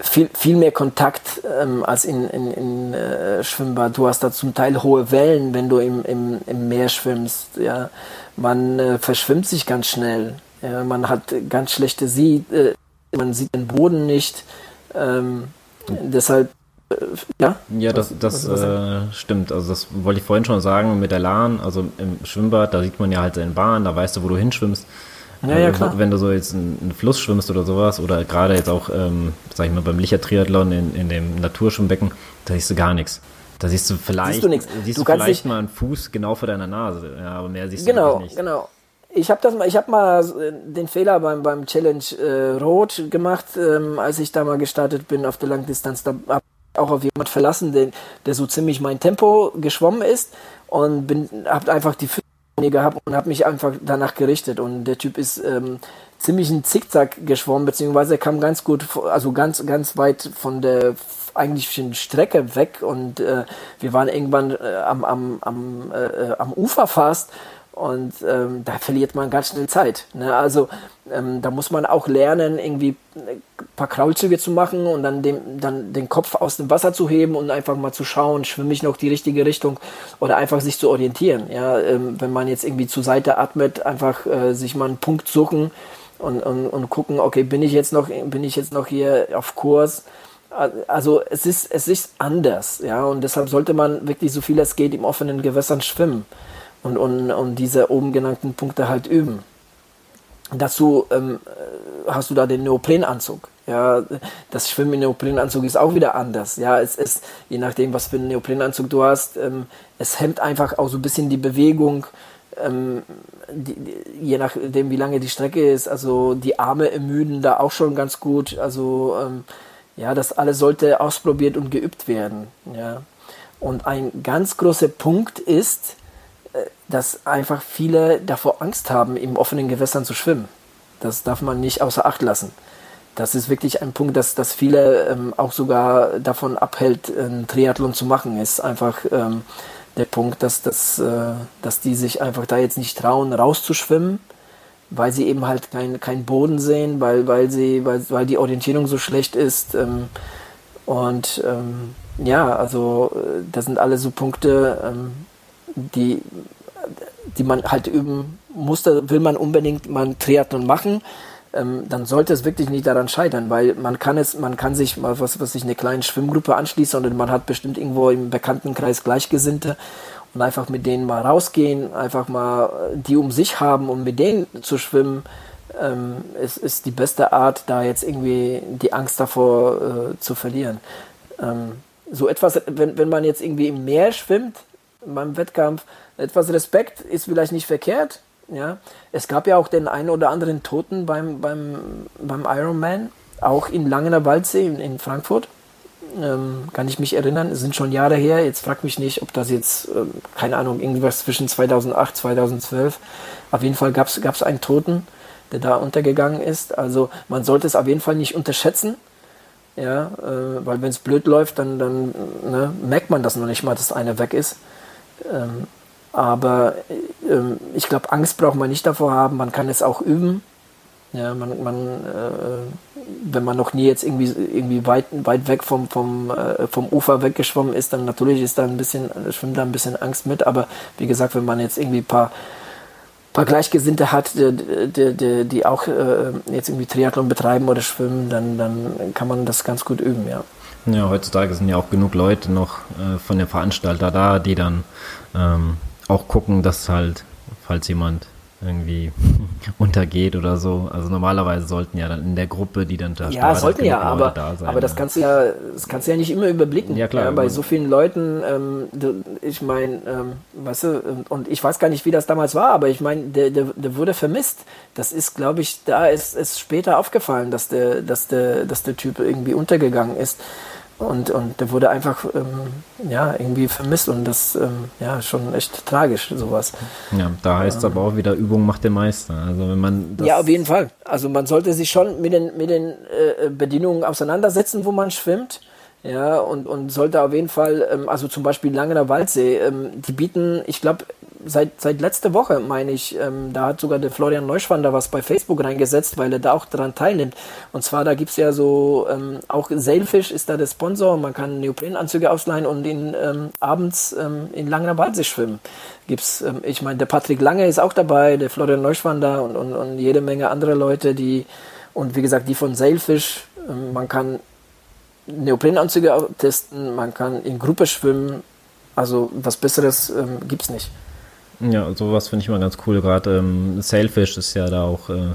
viel, viel mehr Kontakt ähm, als in, in, in äh, Schwimmbad. Du hast da zum Teil hohe Wellen, wenn du im, im, im Meer schwimmst. Ja, man äh, verschwimmt sich ganz schnell. Ja, man hat ganz schlechte Sie, äh, man sieht den Boden nicht. Ähm, deshalb ja, ja, das, das äh, stimmt. Also das wollte ich vorhin schon sagen mit der Lahn. Also im Schwimmbad, da sieht man ja halt seinen Bahn, da weißt du, wo du hinschwimmst. Ja, ja, äh, klar. Wenn du so jetzt einen Fluss schwimmst oder sowas oder gerade jetzt auch, ähm, sag ich mal, beim Licher-Triathlon in, in dem Naturschwimmbecken, da siehst du gar nichts. Da siehst du vielleicht, siehst du, siehst du, du vielleicht mal einen Fuß genau vor deiner Nase, ja, aber mehr siehst genau, du nicht. Genau, genau. Ich habe das mal, ich habe mal äh, den Fehler beim beim Challenge äh, Rot gemacht, ähm, als ich da mal gestartet bin auf der Langdistanz. Da habe auch auf jemand verlassen, den, der so ziemlich mein Tempo geschwommen ist und bin, hab einfach die Füße gehabt und habe mich einfach danach gerichtet. Und der Typ ist ähm, ziemlich ein Zickzack geschwommen, beziehungsweise er kam ganz gut, also ganz, ganz weit von der eigentlichen Strecke weg. Und äh, wir waren irgendwann äh, am, am, am, äh, am Ufer fast Und ähm, da verliert man ganz schnell Zeit. Ne? Also ähm, da muss man auch lernen, irgendwie ein paar Kraulzüge zu machen und dann, dem, dann den Kopf aus dem Wasser zu heben und einfach mal zu schauen, schwimme ich noch die richtige Richtung oder einfach sich zu orientieren. Ja? Ähm, wenn man jetzt irgendwie zur Seite atmet, einfach äh, sich mal einen Punkt suchen und, und, und gucken, okay, bin ich jetzt noch, bin ich jetzt noch hier auf Kurs? Also es ist, es ist anders, ja, und deshalb sollte man wirklich so viel es geht im offenen Gewässern schwimmen und, und, und diese oben genannten Punkte halt üben. Dazu ähm, hast du da den Neoprenanzug. Ja, das Schwimmen im Neoprenanzug ist auch wieder anders. Ja, es ist, je nachdem, was für einen Neoprenanzug du hast, ähm, es hemmt einfach auch so ein bisschen die Bewegung, ähm, die, die, je nachdem, wie lange die Strecke ist. Also die Arme ermüden da auch schon ganz gut. Also ähm, ja, das alles sollte ausprobiert und geübt werden. Ja. Und ein ganz großer Punkt ist, dass einfach viele davor Angst haben, im offenen Gewässern zu schwimmen. Das darf man nicht außer Acht lassen. Das ist wirklich ein Punkt, dass, dass viele ähm, auch sogar davon abhält, einen Triathlon zu machen. Ist einfach ähm, der Punkt, dass, dass, äh, dass die sich einfach da jetzt nicht trauen, rauszuschwimmen, weil sie eben halt keinen kein Boden sehen, weil, weil, sie, weil, weil die Orientierung so schlecht ist. Ähm, und ähm, ja, also äh, das sind alle so Punkte, ähm, die die man halt üben musste, will man unbedingt mal einen Triathlon machen, ähm, dann sollte es wirklich nicht daran scheitern, weil man kann es, man kann sich mal was, was sich eine kleine Schwimmgruppe anschließen und man hat bestimmt irgendwo im Bekanntenkreis Gleichgesinnte und einfach mit denen mal rausgehen, einfach mal die um sich haben und mit denen zu schwimmen, ähm, ist, ist die beste Art, da jetzt irgendwie die Angst davor äh, zu verlieren. Ähm, so etwas, wenn, wenn man jetzt irgendwie im Meer schwimmt, beim Wettkampf, etwas Respekt ist vielleicht nicht verkehrt. Ja, es gab ja auch den einen oder anderen Toten beim, beim, beim Ironman, auch in Langener Waldsee in, in Frankfurt. Ähm, kann ich mich erinnern, es sind schon Jahre her. Jetzt frag mich nicht, ob das jetzt, ähm, keine Ahnung, irgendwas zwischen 2008, 2012. Auf jeden Fall gab es einen Toten, der da untergegangen ist. Also man sollte es auf jeden Fall nicht unterschätzen. Ja, äh, weil wenn es blöd läuft, dann, dann ne, merkt man das noch nicht mal, dass einer weg ist. Ähm, aber ähm, ich glaube, Angst braucht man nicht davor haben. Man kann es auch üben. Ja, man, man äh, wenn man noch nie jetzt irgendwie, irgendwie weit, weit weg vom, vom, äh, vom Ufer weggeschwommen ist, dann natürlich ist da ein bisschen, schwimmt da ein bisschen Angst mit. Aber wie gesagt, wenn man jetzt irgendwie ein paar, paar Gleichgesinnte hat, die, die, die, die auch äh, jetzt irgendwie Triathlon betreiben oder schwimmen, dann, dann kann man das ganz gut üben, ja. Ja, heutzutage sind ja auch genug Leute noch äh, von dem Veranstalter da, die dann ähm, auch gucken, dass halt, falls jemand irgendwie untergeht oder so. Also normalerweise sollten ja dann in der Gruppe, die dann da Ja, sollten ja, aber, da sein, aber das kannst du ja, das kannst du ja nicht immer überblicken. Ja, klar. Ja, bei so vielen Leuten, ähm, ich meine, ähm, weißt du, und ich weiß gar nicht, wie das damals war, aber ich meine, der, der, der wurde vermisst. Das ist, glaube ich, da ist es später aufgefallen, dass der, dass der, dass der Typ irgendwie untergegangen ist. Und, und der wurde einfach ähm, ja, irgendwie vermisst und das ähm, ja schon echt tragisch, sowas. Ja, da heißt es ähm, aber auch wieder, Übung macht den Meister. Also wenn man ja, auf jeden Fall. Also man sollte sich schon mit den, mit den äh, Bedingungen auseinandersetzen, wo man schwimmt. Ja, und, und sollte auf jeden Fall, ähm, also zum Beispiel Langener Waldsee, ähm, die bieten, ich glaube, seit, seit letzter Woche, meine ich, ähm, da hat sogar der Florian Neuschwander was bei Facebook reingesetzt, weil er da auch daran teilnimmt. Und zwar, da gibt's ja so, ähm, auch Sailfish ist da der Sponsor, man kann Neoprenanzüge ausleihen und in, ähm, abends ähm, in Langener Waldsee schwimmen. Gibt's, ähm, ich meine, der Patrick Lange ist auch dabei, der Florian Neuschwander und, und, und jede Menge andere Leute, die, und wie gesagt, die von Sailfish, ähm, man kann Neoprenanzüge testen, man kann in Gruppe schwimmen, also was Besseres ähm, gibt's nicht. Ja, sowas finde ich immer ganz cool. Gerade ähm, Sailfish ist ja da auch äh,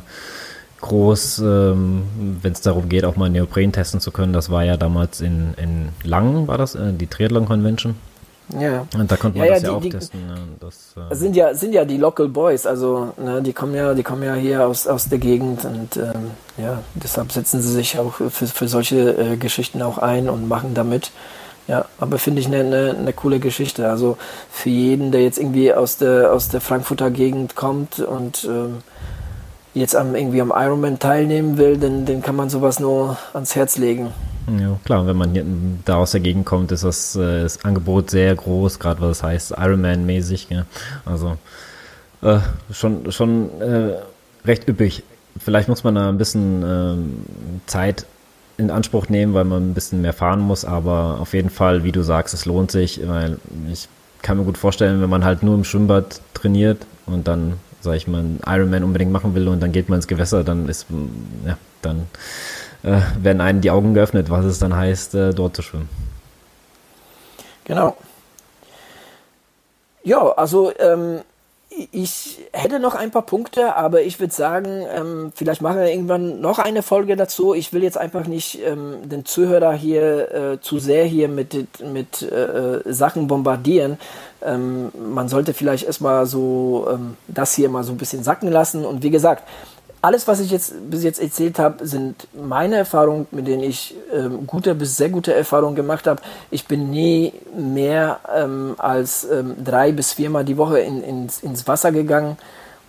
groß, ähm, wenn es darum geht, auch mal Neopren testen zu können. Das war ja damals in, in Langen, war das, äh, die Triathlon Convention. Ja. Und da konnte man ja, das ja, die, auch die, testen. Ne? Das, äh sind ja sind ja die Local Boys, also ne, die kommen ja die kommen ja hier aus, aus der Gegend und ähm, ja deshalb setzen sie sich auch für, für solche äh, Geschichten auch ein und machen damit. Ja, aber finde ich eine, eine, eine coole Geschichte. Also für jeden, der jetzt irgendwie aus der, aus der Frankfurter Gegend kommt und ähm, jetzt am, irgendwie am Ironman teilnehmen will, dann, dann kann man sowas nur ans Herz legen. Ja, klar, wenn man hier, da aus der Gegend kommt, ist das, äh, das Angebot sehr groß, gerade was das heißt, Ironman-mäßig. Also äh, schon, schon äh, recht üppig. Vielleicht muss man da ein bisschen ähm, Zeit in Anspruch nehmen, weil man ein bisschen mehr fahren muss, aber auf jeden Fall, wie du sagst, es lohnt sich, weil ich kann mir gut vorstellen, wenn man halt nur im Schwimmbad trainiert und dann, sage ich mal, einen Ironman unbedingt machen will und dann geht man ins Gewässer, dann ist, ja, dann äh, werden einem die Augen geöffnet, was es dann heißt, äh, dort zu schwimmen. Genau. Ja, also ähm, ich hätte noch ein paar Punkte, aber ich würde sagen, ähm, vielleicht machen wir irgendwann noch eine Folge dazu. Ich will jetzt einfach nicht ähm, den Zuhörer hier äh, zu sehr hier mit, mit äh, Sachen bombardieren. Ähm, man sollte vielleicht erstmal so ähm, das hier mal so ein bisschen sacken lassen. Und wie gesagt, alles, was ich jetzt bis jetzt erzählt habe, sind meine Erfahrungen, mit denen ich ähm, gute bis sehr gute Erfahrungen gemacht habe. Ich bin nie mehr ähm, als ähm, drei bis viermal die Woche in, ins, ins Wasser gegangen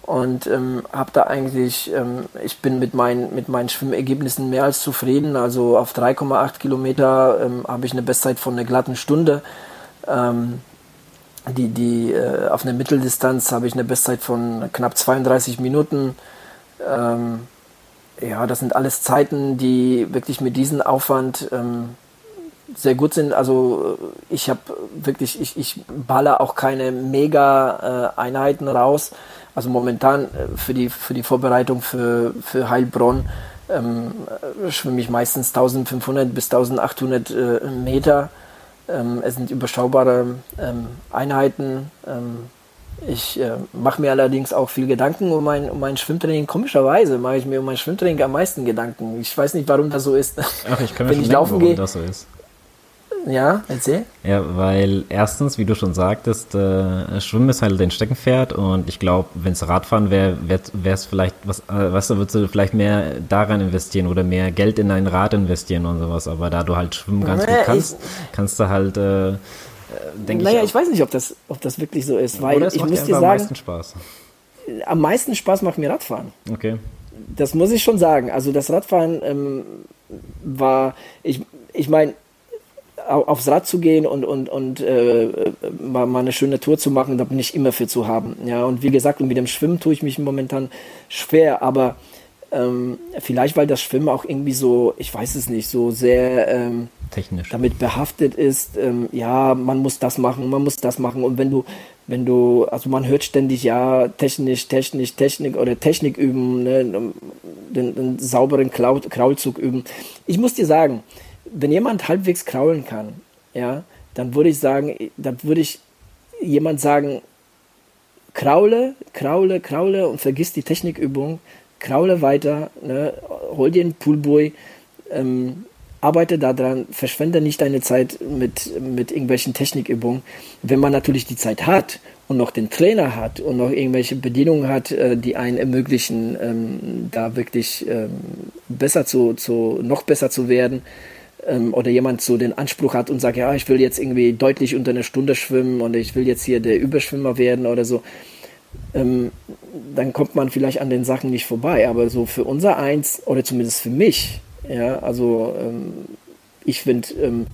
und ähm, habe da eigentlich, ähm, ich bin mit meinen, mit meinen Schwimmergebnissen mehr als zufrieden. Also auf 3,8 Kilometer ähm, habe ich eine Bestzeit von einer glatten Stunde. die, die, äh, auf einer Mitteldistanz habe ich eine Bestzeit von knapp 32 Minuten. Ähm, ja, das sind alles Zeiten, die wirklich mit diesem Aufwand ähm, sehr gut sind. Also äh, ich habe wirklich, ich, ich baller auch keine Mega-Einheiten äh, raus. Also momentan äh, für die, für die Vorbereitung für, für Heilbronn ähm, äh, schwimme ich meistens 1500 bis 1800 äh, Meter. Ähm, es sind überschaubare ähm, Einheiten. Ähm, ich äh, mache mir allerdings auch viel Gedanken um mein, um mein Schwimmtraining. Komischerweise mache ich mir um mein Schwimmtraining am meisten Gedanken. Ich weiß nicht, warum das so ist. Ach, ich kann mir Wenn ich denken, laufen warum das so ist. Ja, erzähl. Ja, weil erstens, wie du schon sagtest, äh, Schwimmen ist halt dein Steckenpferd und ich glaube, wenn es Radfahren wäre, wäre es vielleicht, was, äh, weißt du, würdest du vielleicht mehr daran investieren oder mehr Geld in dein Rad investieren und sowas. Aber da du halt schwimmen ganz nee, gut kannst, kannst du halt äh, denke naja, ich. Naja, ich weiß nicht, ob das, ob das wirklich so ist, weil ich muss dir sagen. Am meisten Spaß. Am meisten Spaß macht mir Radfahren. Okay. Das muss ich schon sagen. Also das Radfahren ähm, war, ich, ich meine, aufs Rad zu gehen und, und, und äh, mal, mal eine schöne Tour zu machen, da bin ich immer für zu haben. Ja, und wie gesagt, mit dem Schwimmen tue ich mich momentan schwer, aber ähm, vielleicht, weil das Schwimmen auch irgendwie so, ich weiß es nicht, so sehr ähm, technisch damit behaftet ist. Ähm, ja, man muss das machen, man muss das machen. Und wenn du, wenn du, also man hört ständig, ja, technisch, technisch, Technik oder Technik üben, ne, den, den sauberen Kraul, Kraulzug üben. Ich muss dir sagen, wenn jemand halbwegs kraulen kann, ja, dann würde ich sagen, dann würde ich jemand sagen, kraule, kraule, kraule und vergiss die Technikübung kraule weiter, ne, hol dir einen Poolboy, ähm, arbeite daran, verschwende nicht deine Zeit mit, mit irgendwelchen Technikübungen. Wenn man natürlich die Zeit hat und noch den Trainer hat und noch irgendwelche Bedingungen hat, äh, die einen ermöglichen, ähm, da wirklich ähm, besser zu, zu, noch besser zu werden, ähm, oder jemand so den Anspruch hat und sagt, ja, ich will jetzt irgendwie deutlich unter einer Stunde schwimmen und ich will jetzt hier der Überschwimmer werden oder so, ähm, dann kommt man vielleicht an den Sachen nicht vorbei. Aber so für unser Eins, oder zumindest für mich, ja, also ähm, ich finde, ähm,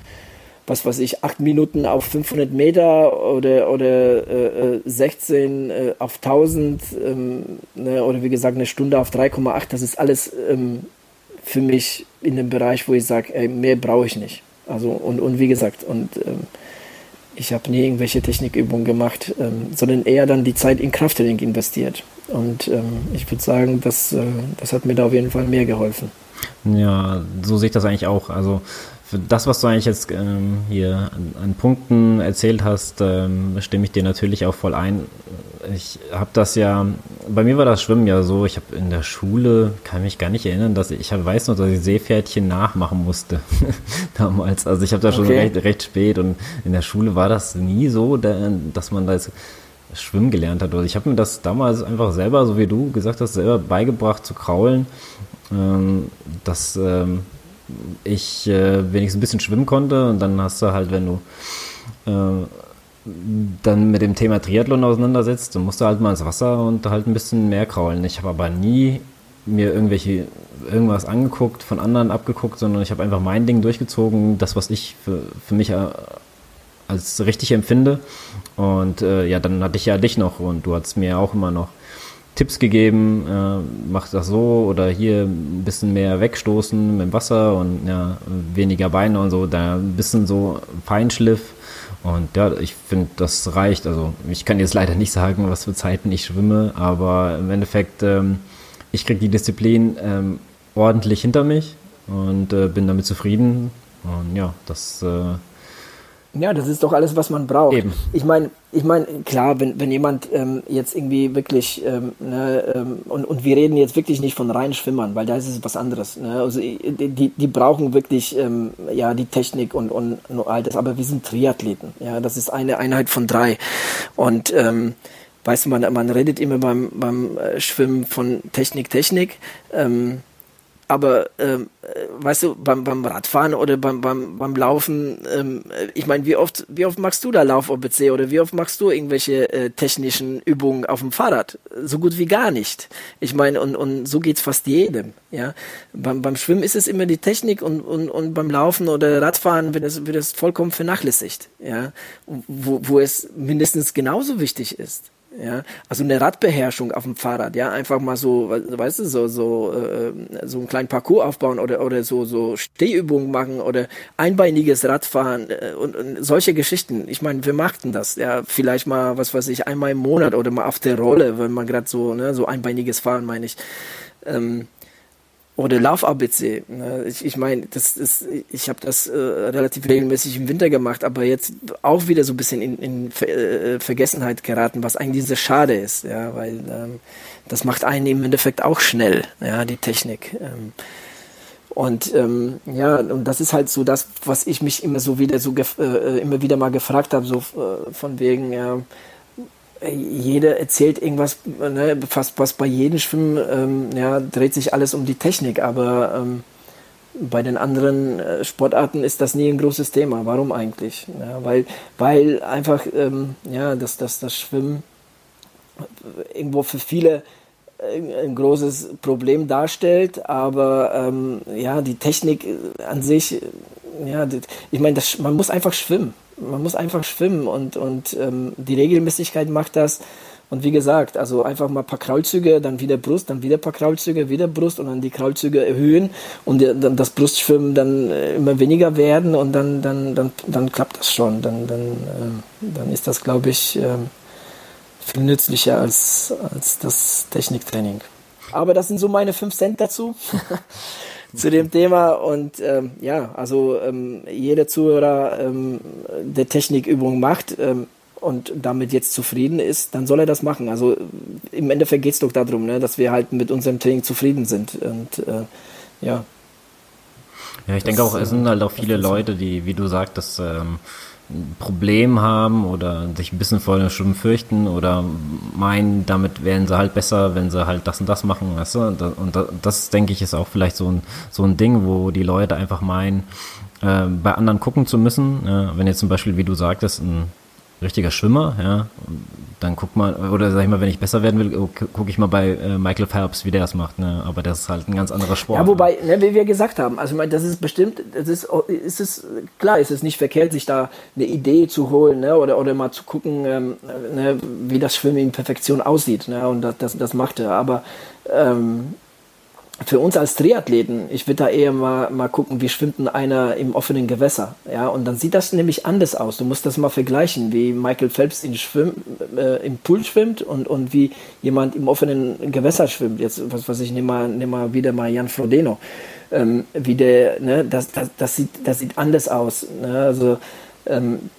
was weiß ich, acht Minuten auf 500 Meter oder, oder äh, 16 äh, äh, auf 1000 ähm, ne, oder wie gesagt eine Stunde auf 3,8, das ist alles ähm, für mich in dem Bereich, wo ich sage, mehr brauche ich nicht. Also und, und wie gesagt, und ähm, ich habe nie irgendwelche Technikübungen gemacht, ähm, sondern eher dann die Zeit in Krafttraining investiert. Und ähm, ich würde sagen, das, äh, das hat mir da auf jeden Fall mehr geholfen. Ja, so sehe ich das eigentlich auch. Also das, was du eigentlich jetzt ähm, hier an, an, Punkten erzählt hast, ähm, stimme ich dir natürlich auch voll ein. Ich habe das ja, bei mir war das Schwimmen ja so, ich habe in der Schule, kann mich gar nicht erinnern, dass ich, ich hab, weiß noch, dass ich Seepferdchen nachmachen musste damals. Also ich habe da schon okay. recht, recht spät und in der Schule war das nie so, dass man da jetzt Schwimmen gelernt hat. Also ich habe mir das damals einfach selber, so wie du gesagt hast, selber beigebracht zu kraulen. Ähm, dass ähm, ich äh, wenigstens ein bisschen schwimmen konnte und dann hast du halt, wenn du äh, dann mit dem Thema Triathlon auseinandersetzt, dann musst du halt mal ins Wasser und halt ein bisschen mehr kraulen. Ich habe aber nie mir irgendwelche irgendwas angeguckt, von anderen abgeguckt, sondern ich habe einfach mein Ding durchgezogen, das, was ich für, für mich äh, als richtig empfinde. Und äh, ja, dann hatte ich ja dich noch und du hast mir auch immer noch Tipps gegeben, äh, mach das so oder hier ein bisschen mehr wegstoßen mit dem Wasser und ja, weniger Beine und so, da ein bisschen so Feinschliff. Und ja, ich finde, das reicht. Also ich kann jetzt leider nicht sagen, was für Zeiten ich schwimme, aber im Endeffekt, ähm, ich kriege die Disziplin ähm, ordentlich hinter mich und äh, bin damit zufrieden. Und ja, das äh, ja, das ist doch alles, was man braucht. Eben. Ich meine, ich meine, klar, wenn, wenn jemand ähm, jetzt irgendwie wirklich, ähm, ne, ähm, und, und wir reden jetzt wirklich nicht von reinen Schwimmern, weil da ist es was anderes. Ne? Also die, die brauchen wirklich ähm, ja die Technik und, und, und all das, aber wir sind Triathleten. Ja, das ist eine Einheit von drei. Und ähm, weißt du, man, man redet immer beim, beim äh, Schwimmen von Technik, Technik. Ähm, aber ähm, weißt du, beim, beim Radfahren oder beim, beim, beim Laufen, ähm, ich meine, wie oft, wie oft machst du da Lauf-OBC oder wie oft machst du irgendwelche äh, technischen Übungen auf dem Fahrrad? So gut wie gar nicht. Ich meine, und, und so geht's fast jedem. Ja? Beim, beim Schwimmen ist es immer die Technik und, und, und beim Laufen oder Radfahren wird es, wird es vollkommen vernachlässigt. Ja? Wo, wo es mindestens genauso wichtig ist. Ja, also eine Radbeherrschung auf dem Fahrrad, ja, einfach mal so, weißt du, so so äh, so einen kleinen Parcours aufbauen oder oder so so Stehübungen machen oder einbeiniges Radfahren äh, und, und solche Geschichten. Ich meine, wir machten das, ja, vielleicht mal, was weiß ich, einmal im Monat oder mal auf der Rolle, wenn man gerade so ne, so einbeiniges Fahren, meine ich. Ähm, oder Lauf-ABC. Ne? Ich, ich meine, das ist, ich habe das äh, relativ regelmäßig im Winter gemacht, aber jetzt auch wieder so ein bisschen in, in Ver äh, Vergessenheit geraten, was eigentlich sehr schade ist, ja, weil ähm, das macht einen im Endeffekt auch schnell, ja, die Technik. Ähm, und ähm, ja, und das ist halt so das, was ich mich immer so wieder so äh, immer wieder mal gefragt habe, so äh, von wegen, ja, jeder erzählt irgendwas, ne, fast, fast bei jedem Schwimmen ähm, ja, dreht sich alles um die Technik, aber ähm, bei den anderen äh, Sportarten ist das nie ein großes Thema. Warum eigentlich? Ja, weil, weil einfach ähm, ja, das, das, das Schwimmen irgendwo für viele äh, ein großes Problem darstellt, aber ähm, ja, die Technik an sich, ja, ich meine, man muss einfach schwimmen man muss einfach schwimmen und, und ähm, die Regelmäßigkeit macht das. Und wie gesagt, also einfach mal ein paar Kraulzüge, dann wieder Brust, dann wieder ein paar Kraulzüge, wieder Brust und dann die Kraulzüge erhöhen und dann das Brustschwimmen dann äh, immer weniger werden und dann, dann, dann, dann klappt das schon. Dann, dann, äh, dann ist das, glaube ich, äh, viel nützlicher als, als das Techniktraining. Aber das sind so meine 5 Cent dazu. zu dem Thema. Und ähm, ja, also ähm, jeder Zuhörer, ähm, der Technikübungen macht ähm, und damit jetzt zufrieden ist, dann soll er das machen. Also im Endeffekt geht es doch darum, ne, dass wir halt mit unserem Training zufrieden sind. Und äh, ja. Ja, ich denke auch, es sind halt auch viele Leute, die, wie du sagtest, ähm, Problem haben oder sich ein bisschen vor dem Schwimmen fürchten oder meinen, damit werden sie halt besser, wenn sie halt das und das machen, weißt du? Und das, das denke ich, ist auch vielleicht so ein, so ein Ding, wo die Leute einfach meinen, äh, bei anderen gucken zu müssen. Äh, wenn jetzt zum Beispiel, wie du sagtest, ein richtiger Schwimmer, ja, dann guck mal, oder sag ich mal, wenn ich besser werden will, gucke ich mal bei äh, Michael Phelps, wie der das macht, ne? Aber das ist halt ein ganz anderer Sport. Ja, wobei, ne, wie wir gesagt haben, also ich meine, das ist bestimmt, das ist, ist es, klar, ist es nicht verkehrt, sich da eine Idee zu holen, ne? Oder, oder mal zu gucken, ähm, ne, wie das Schwimmen in Perfektion aussieht, ne? Und das, das, das macht er. Aber ähm, für uns als Triathleten, ich würde da eher mal, mal gucken, wie schwimmt denn einer im offenen Gewässer. Ja, und dann sieht das nämlich anders aus. Du musst das mal vergleichen, wie Michael Phelps in Schwimm, äh, im Pool schwimmt und, und wie jemand im offenen Gewässer schwimmt. Jetzt, was, was ich nehme mal, nehm mal wieder mal Jan Frodeno. Ähm, wie der, ne, das, das, das, sieht, das sieht anders aus. Ne? Also, ähm,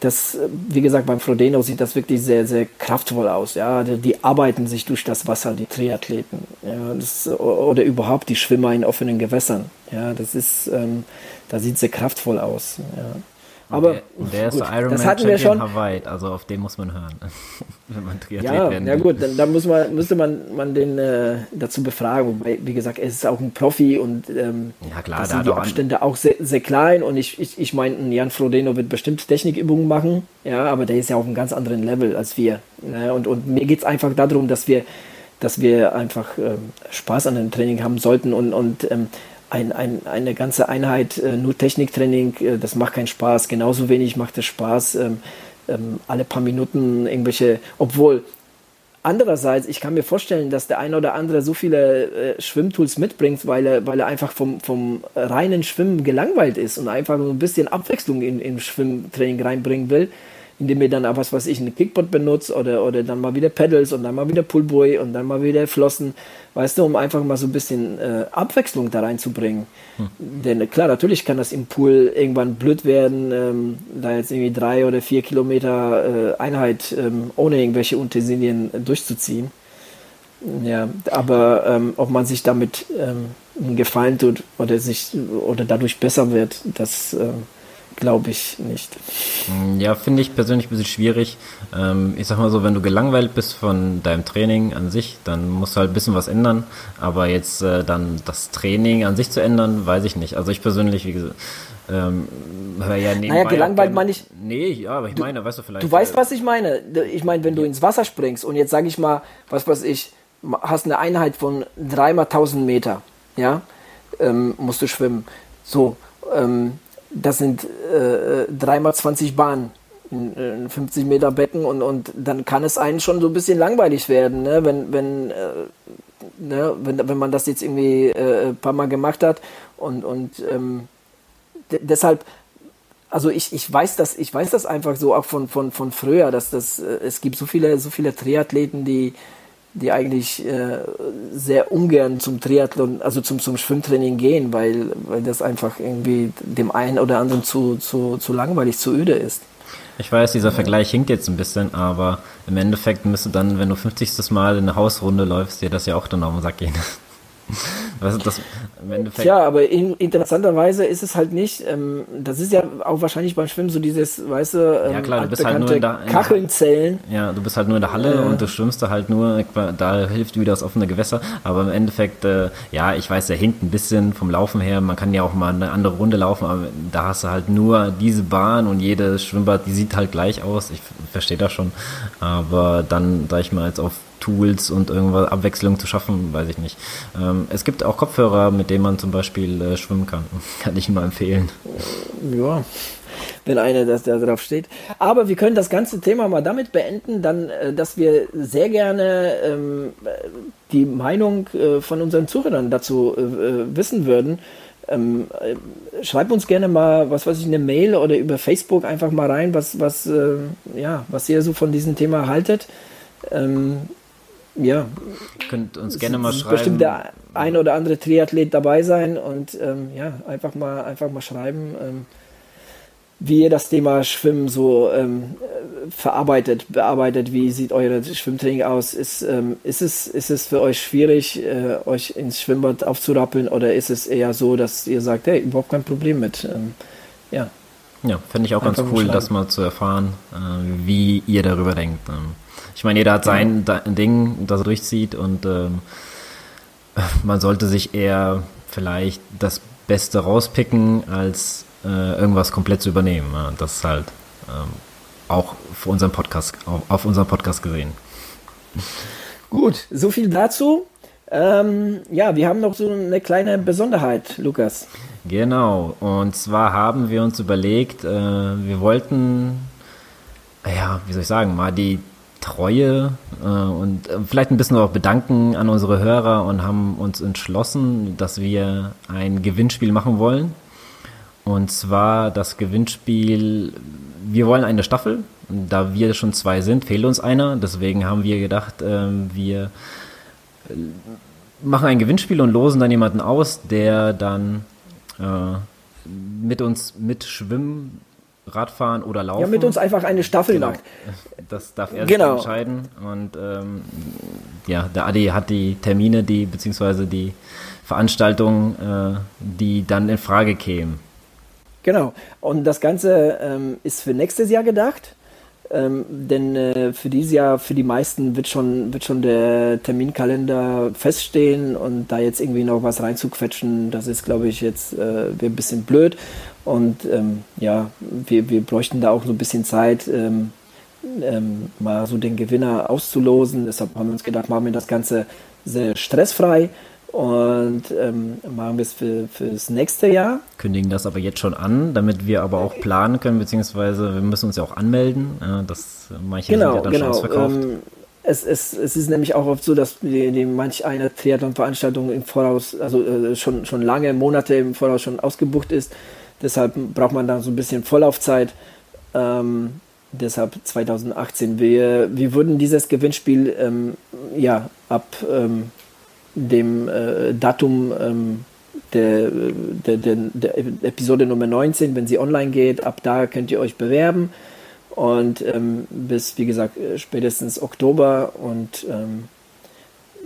das, wie gesagt, beim Frodeno sieht das wirklich sehr, sehr kraftvoll aus. Ja, die, die arbeiten sich durch das Wasser, die Triathleten. Ja, das, oder überhaupt die Schwimmer in offenen Gewässern. Ja, das ist, ähm, da sieht sehr kraftvoll aus. Ja. Aber der, der ist gut, Iron das hatten wir schon. Hawaii, also auf den muss man hören, wenn man Triathlet ja, werden will. Ja gut, dann, dann muss man, müsste man, man den äh, dazu befragen. Wobei, wie gesagt, er ist auch ein Profi und ähm, ja, klar, da sind die Abstände auch sehr, sehr klein. Und ich, ich, ich meine, Jan Frodeno wird bestimmt Technikübungen machen, ja, aber der ist ja auf einem ganz anderen Level als wir. Ne? Und, und mir geht es einfach darum, dass wir dass wir einfach ähm, Spaß an dem Training haben sollten und, und ähm, ein, ein, eine ganze Einheit äh, nur Techniktraining, äh, das macht keinen Spaß. Genauso wenig macht es Spaß, ähm, ähm, alle paar Minuten irgendwelche, obwohl Andererseits, ich kann mir vorstellen, dass der eine oder andere so viele äh, Schwimmtools mitbringt, weil er, weil er einfach vom, vom reinen Schwimmen gelangweilt ist und einfach so ein bisschen Abwechslung in, in Schwimmtraining reinbringen will indem ihr dann auch was weiß ich, ein Kickboard benutzt oder, oder dann mal wieder Pedals und dann mal wieder Pullboy und dann mal wieder Flossen, weißt du, um einfach mal so ein bisschen äh, Abwechslung da reinzubringen. Hm. Denn klar, natürlich kann das im Pool irgendwann blöd werden, ähm, da jetzt irgendwie drei oder vier Kilometer äh, Einheit ähm, ohne irgendwelche Utensilien durchzuziehen. Ja, aber ähm, ob man sich damit ähm, einen Gefallen tut oder sich oder dadurch besser wird, das ähm, glaube ich nicht. Mm, ja, finde ich persönlich ein bisschen schwierig. Ähm, ich sag mal so, wenn du gelangweilt bist von deinem Training an sich, dann musst du halt ein bisschen was ändern. Aber jetzt äh, dann das Training an sich zu ändern, weiß ich nicht. Also ich persönlich, wie gesagt, ähm, ja nebenbei. Naja, gelangweilt meine ich. Nee, ja, aber ich du, meine, weißt du vielleicht. Du weißt, äh, was ich meine. Ich meine, wenn du ins Wasser springst und jetzt sage ich mal, was weiß ich, hast eine Einheit von dreimal 1000 Meter, ja, ähm, musst du schwimmen. So, ähm, das sind äh, dreimal 20 Bahnen, ein 50 Meter Becken und, und dann kann es einen schon so ein bisschen langweilig werden, ne? wenn, wenn, äh, ne? wenn, wenn man das jetzt irgendwie äh, ein paar Mal gemacht hat und, und ähm, deshalb also ich, ich weiß das, ich weiß das einfach so auch von, von, von früher, dass das, äh, es gibt so viele, so viele Triathleten, die, die eigentlich äh, sehr ungern zum Triathlon, also zum, zum Schwimmtraining gehen, weil, weil das einfach irgendwie dem einen oder anderen zu, zu, zu langweilig, zu öde ist. Ich weiß, dieser Vergleich hinkt jetzt ein bisschen, aber im Endeffekt müsste dann, wenn du 50. Mal in eine Hausrunde läufst, dir das ja auch dann auf den Sack gehen. Das Endeffekt? Ja, aber in, interessanterweise ist es halt nicht, ähm, das ist ja auch wahrscheinlich beim Schwimmen so dieses, weißt du, ähm, ja klar, du bist halt nur in der, in Kacheln zählen. Ja, du bist halt nur in der Halle äh. und du schwimmst da halt nur, da hilft wieder das offene Gewässer, aber im Endeffekt, äh, ja, ich weiß, der hinkt ein bisschen vom Laufen her, man kann ja auch mal eine andere Runde laufen, aber da hast du halt nur diese Bahn und jedes Schwimmbad, die sieht halt gleich aus, ich verstehe das schon, aber dann, da ich mal jetzt auf Tools und irgendwas Abwechslung zu schaffen, weiß ich nicht. Ähm, es gibt auch Kopfhörer, mit denen man zum Beispiel äh, schwimmen kann. Kann ich nur empfehlen. Ja, wenn einer das da drauf steht. Aber wir können das ganze Thema mal damit beenden, dann, äh, dass wir sehr gerne ähm, die Meinung äh, von unseren Zuhörern dazu äh, wissen würden. Ähm, äh, schreibt uns gerne mal, was weiß ich, eine Mail oder über Facebook einfach mal rein, was, was, äh, ja, was ihr so von diesem Thema haltet. Ähm, ja. Könnt uns gerne mal schreiben. Bestimmt der ein oder andere Triathlet dabei sein und ähm, ja, einfach mal, einfach mal schreiben, ähm, wie ihr das Thema Schwimmen so ähm, verarbeitet, bearbeitet. Wie sieht euer Schwimmtraining aus? Ist, ähm, ist, es, ist es für euch schwierig, äh, euch ins Schwimmbad aufzurappeln oder ist es eher so, dass ihr sagt, hey, überhaupt kein Problem mit? Ähm, ja. Ja, finde ich auch Einfach ganz cool, das mal zu erfahren, äh, wie ihr darüber denkt. Ich meine, jeder hat sein ja. Ding, das er durchzieht und ähm, man sollte sich eher vielleicht das Beste rauspicken, als äh, irgendwas komplett zu übernehmen. Ja, das ist halt ähm, auch für unseren Podcast, auf, auf unseren Podcast gesehen. Gut, so viel dazu. Ähm, ja, wir haben noch so eine kleine Besonderheit, Lukas. Genau, und zwar haben wir uns überlegt, äh, wir wollten, ja, wie soll ich sagen, mal die Treue äh, und äh, vielleicht ein bisschen auch bedanken an unsere Hörer und haben uns entschlossen, dass wir ein Gewinnspiel machen wollen. Und zwar das Gewinnspiel, wir wollen eine Staffel. Da wir schon zwei sind, fehlt uns einer. Deswegen haben wir gedacht, äh, wir machen ein Gewinnspiel und losen dann jemanden aus, der dann äh, mit uns mitschwimmen Radfahren oder Laufen. Ja, mit uns einfach eine Staffel genau. macht. Das darf er genau. entscheiden. Und ähm, ja, der Adi hat die Termine, die beziehungsweise die Veranstaltungen, äh, die dann in Frage kämen. Genau. Und das Ganze ähm, ist für nächstes Jahr gedacht. Ähm, denn äh, für dieses Jahr, für die meisten wird schon, wird schon der Terminkalender feststehen und da jetzt irgendwie noch was reinzuquetschen, das ist, glaube ich, jetzt äh, ein bisschen blöd. Und ähm, ja, wir, wir bräuchten da auch so ein bisschen Zeit, ähm, ähm, mal so den Gewinner auszulosen. Deshalb haben wir uns gedacht, machen wir das Ganze sehr stressfrei und ähm, machen wir es für, fürs nächste Jahr. Kündigen das aber jetzt schon an, damit wir aber auch planen können, beziehungsweise wir müssen uns ja auch anmelden. Äh, das manche genau, sind ja dann genau. schon ausverkauft. Ähm, es, es, es ist nämlich auch oft so, dass die, die manch eine Triathlon-Veranstaltung im Voraus, also äh, schon, schon lange Monate im Voraus schon ausgebucht ist. Deshalb braucht man da so ein bisschen Vorlaufzeit. Ähm, deshalb 2018. Wir, wir würden dieses Gewinnspiel ähm, ja ab ähm, dem äh, Datum ähm, der, der, der, der, Episode Nummer 19, wenn sie online geht, ab da könnt ihr euch bewerben. Und ähm, bis, wie gesagt, spätestens Oktober und ähm,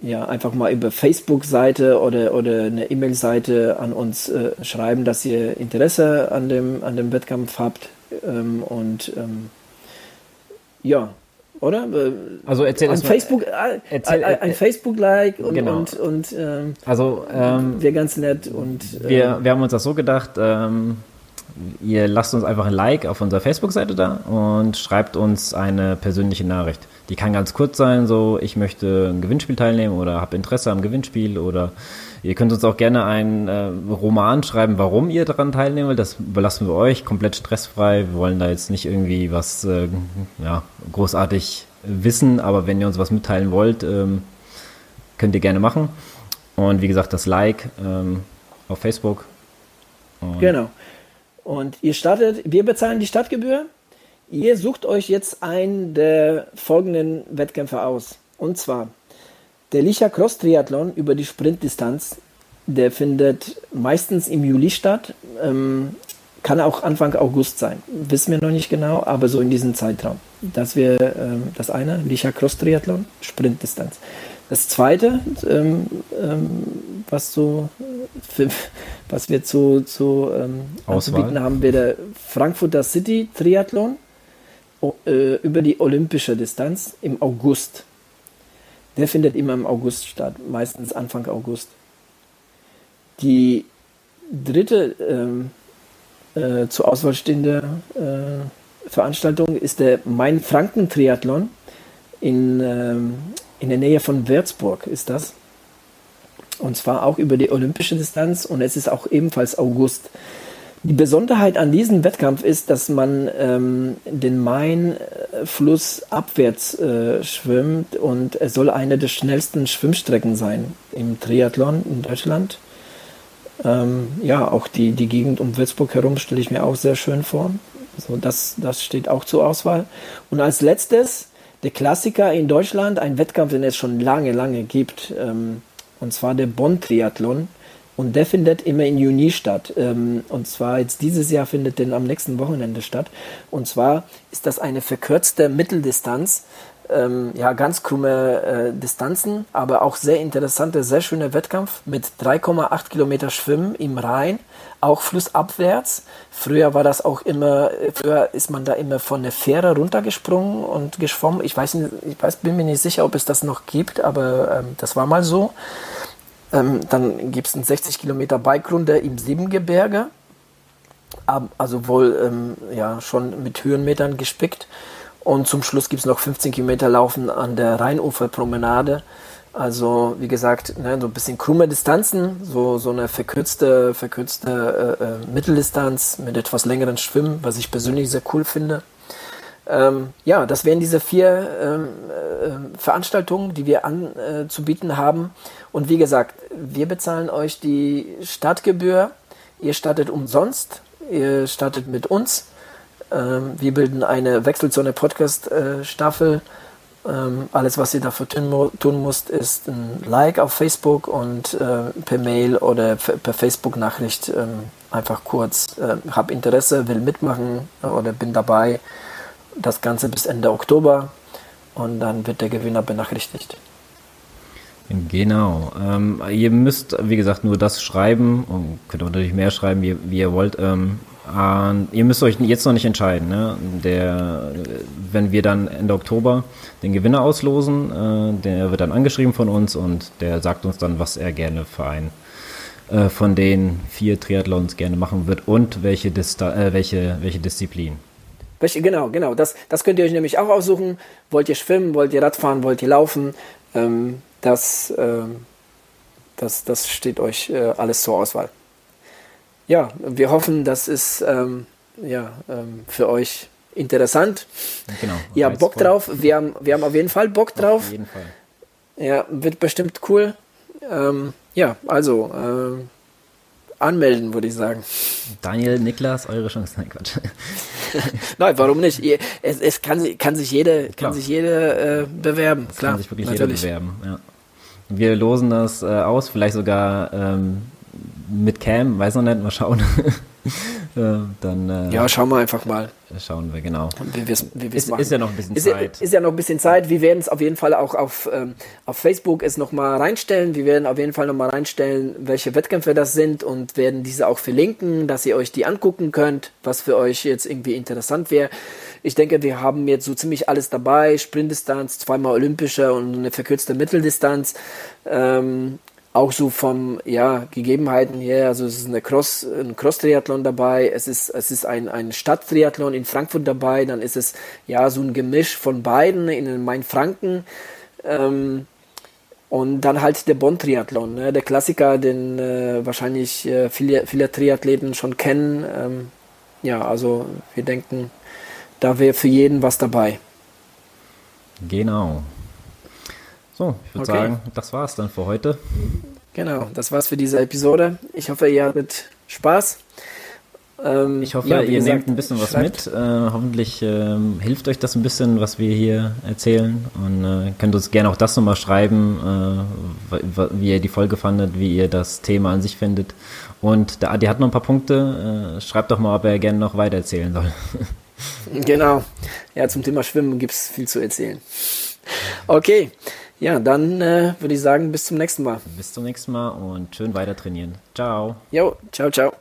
ja, einfach mal über Facebook-Seite oder, oder eine E-Mail-Seite an uns äh, schreiben, dass ihr Interesse an dem, an dem Wettkampf habt. Ähm, und ähm, ja, oder? Äh, also erzähl an Facebook, mal. Äh, erzähl, ein, ein Facebook-Like und, genau. und, und ähm, also ähm, wäre ganz nett. Und, äh, wir, wir haben uns das so gedacht, ähm, ihr lasst uns einfach ein Like auf unserer Facebook-Seite da und schreibt uns eine persönliche Nachricht. Die kann ganz kurz sein, so ich möchte ein Gewinnspiel teilnehmen oder habe Interesse am Gewinnspiel oder ihr könnt uns auch gerne einen äh, Roman schreiben, warum ihr daran teilnehmen wollt. Das überlassen wir euch komplett stressfrei. Wir wollen da jetzt nicht irgendwie was äh, ja, großartig wissen, aber wenn ihr uns was mitteilen wollt, ähm, könnt ihr gerne machen. Und wie gesagt, das Like ähm, auf Facebook. Und genau. Und ihr startet, wir bezahlen die Stadtgebühr. Ihr sucht euch jetzt einen der folgenden Wettkämpfe aus. Und zwar der Licha Cross Triathlon über die Sprintdistanz. Der findet meistens im Juli statt. Ähm, kann auch Anfang August sein. Wissen wir noch nicht genau, aber so in diesem Zeitraum. Das wäre ähm, das eine, Licha Cross Triathlon, Sprintdistanz. Das zweite, ähm, ähm, was, so, für, was wir zu, zu ähm, anzubieten haben, wäre der Frankfurter City Triathlon äh, über die olympische Distanz im August. Der findet immer im August statt, meistens Anfang August. Die dritte ähm, äh, zur Auswahl stehende äh, Veranstaltung ist der Main-Franken-Triathlon in, ähm, in der Nähe von Würzburg ist das. Und zwar auch über die olympische Distanz und es ist auch ebenfalls August. Die Besonderheit an diesem Wettkampf ist, dass man ähm, den Main-Fluss abwärts äh, schwimmt und es soll eine der schnellsten Schwimmstrecken sein im Triathlon in Deutschland. Ähm, ja, auch die, die Gegend um Würzburg herum stelle ich mir auch sehr schön vor. Also das, das steht auch zur Auswahl. Und als letztes der Klassiker in Deutschland, ein Wettkampf, den es schon lange, lange gibt, ähm, und zwar der Bonn-Triathlon. Und der findet immer im Juni statt. Ähm, und zwar jetzt dieses Jahr findet der am nächsten Wochenende statt. Und zwar ist das eine verkürzte Mitteldistanz. Ähm, ja, ganz krumme äh, Distanzen, aber auch sehr interessanter, sehr schöner Wettkampf mit 3,8 Kilometer Schwimmen im Rhein, auch flussabwärts. Früher war das auch immer, früher ist man da immer von der Fähre runtergesprungen und geschwommen. Ich weiß, nicht, ich weiß, bin mir nicht sicher, ob es das noch gibt, aber ähm, das war mal so. Ähm, dann gibt es einen 60 Kilometer Bike-Runde im Siebengebirge, also wohl ähm, ja, schon mit Höhenmetern gespickt. Und zum Schluss gibt es noch 15 Kilometer Laufen an der Rheinuferpromenade. Also wie gesagt, ne, so ein bisschen krumme Distanzen, so, so eine verkürzte, verkürzte äh, äh, Mitteldistanz mit etwas längeren Schwimmen, was ich persönlich sehr cool finde. Ähm, ja, das wären diese vier ähm, äh, Veranstaltungen, die wir anzubieten äh, haben. Und wie gesagt, wir bezahlen euch die Startgebühr. Ihr startet umsonst. Ihr startet mit uns. Ähm, wir bilden eine Wechselzone Podcast äh, alles, was ihr dafür tun, tun müsst, ist ein Like auf Facebook und äh, per Mail oder per Facebook-Nachricht ähm, einfach kurz, äh, hab Interesse, will mitmachen oder bin dabei das Ganze bis Ende Oktober und dann wird der Gewinner benachrichtigt. Genau. Ähm, ihr müsst, wie gesagt, nur das schreiben und könnt auch natürlich mehr schreiben, wie, wie ihr wollt. Ähm, äh, ihr müsst euch jetzt noch nicht entscheiden. Ne? Der, wenn wir dann Ende Oktober den Gewinner auslosen, äh, der wird dann angeschrieben von uns und der sagt uns dann, was er gerne für einen äh, von den vier Triathlons gerne machen wird und welche, Dista äh, welche, welche Disziplin. Genau, genau. Das, das könnt ihr euch nämlich auch aussuchen. Wollt ihr schwimmen, wollt ihr Radfahren, wollt ihr laufen? Ähm, das, ähm, das, das steht euch äh, alles zur Auswahl. Ja, wir hoffen, das ist ähm, ja, ähm, für euch interessant. Genau. Ja, Bock drauf. Wir haben, wir haben auf jeden Fall Bock drauf. Auf jeden Fall. Ja, wird bestimmt cool. Ähm, ja, also äh, anmelden, würde ich sagen. Daniel, Niklas, eure Chance. Nein, Quatsch. Nein, warum nicht? Es, es kann, kann sich jede, kann sich jede äh, bewerben. Es Klar, kann sich wirklich natürlich. jeder bewerben. Ja. Wir losen das äh, aus, vielleicht sogar ähm, mit Cam, weiß noch nicht, mal schauen. äh, dann äh, Ja, schauen wir einfach mal. schauen wir genau. Wie wir's, wie wir's Ist, machen. ist ja noch ein bisschen Ist Zeit. ist ja noch ein bisschen Zeit. Wir werden es auf jeden Fall auch auf, ähm, auf Facebook es nochmal reinstellen. Wir werden auf jeden Fall nochmal reinstellen, welche Wettkämpfe das sind und werden diese auch verlinken, dass ihr euch die angucken könnt, was für euch jetzt irgendwie interessant wäre. Ich denke, wir haben jetzt so ziemlich alles dabei. Sprintdistanz, zweimal olympische und eine verkürzte Mitteldistanz. Ähm, auch so vom ja Gegebenheiten her, also es ist eine Cross, ein Cross-Triathlon dabei, es ist es ist ein ein Stadttriathlon in Frankfurt dabei, dann ist es ja so ein Gemisch von beiden in Main-Franken ähm, und dann halt der Bonn-Triathlon, ne? der Klassiker, den äh, wahrscheinlich äh, viele viele Triathleten schon kennen. Ähm, ja, also wir denken, da wäre für jeden was dabei. Genau. So, ich würde Okay. sagen, das war's dann für heute. Genau, das war's für diese Episode. Ich hoffe, ihr hattet Spaß. Ähm, Ich hoffe, ja, ihr gesagt, nehmt ein bisschen was schreibt- mit. Äh, hoffentlich ähm, hilft euch das ein bisschen, was wir hier erzählen. Und äh, könnt uns gerne auch das nochmal schreiben, äh, wie ihr die Folge fandet, wie ihr das Thema an sich findet. Und der Adi hat noch ein paar Punkte. Äh, schreibt doch mal, ob er gerne noch weiter erzählen soll. Genau. Ja, zum Thema Schwimmen gibt's viel zu erzählen. Okay, ja, dann äh, würde ich sagen, bis zum nächsten Mal. Bis zum nächsten Mal und schön weiter trainieren. Ciao. Jo, ciao, ciao.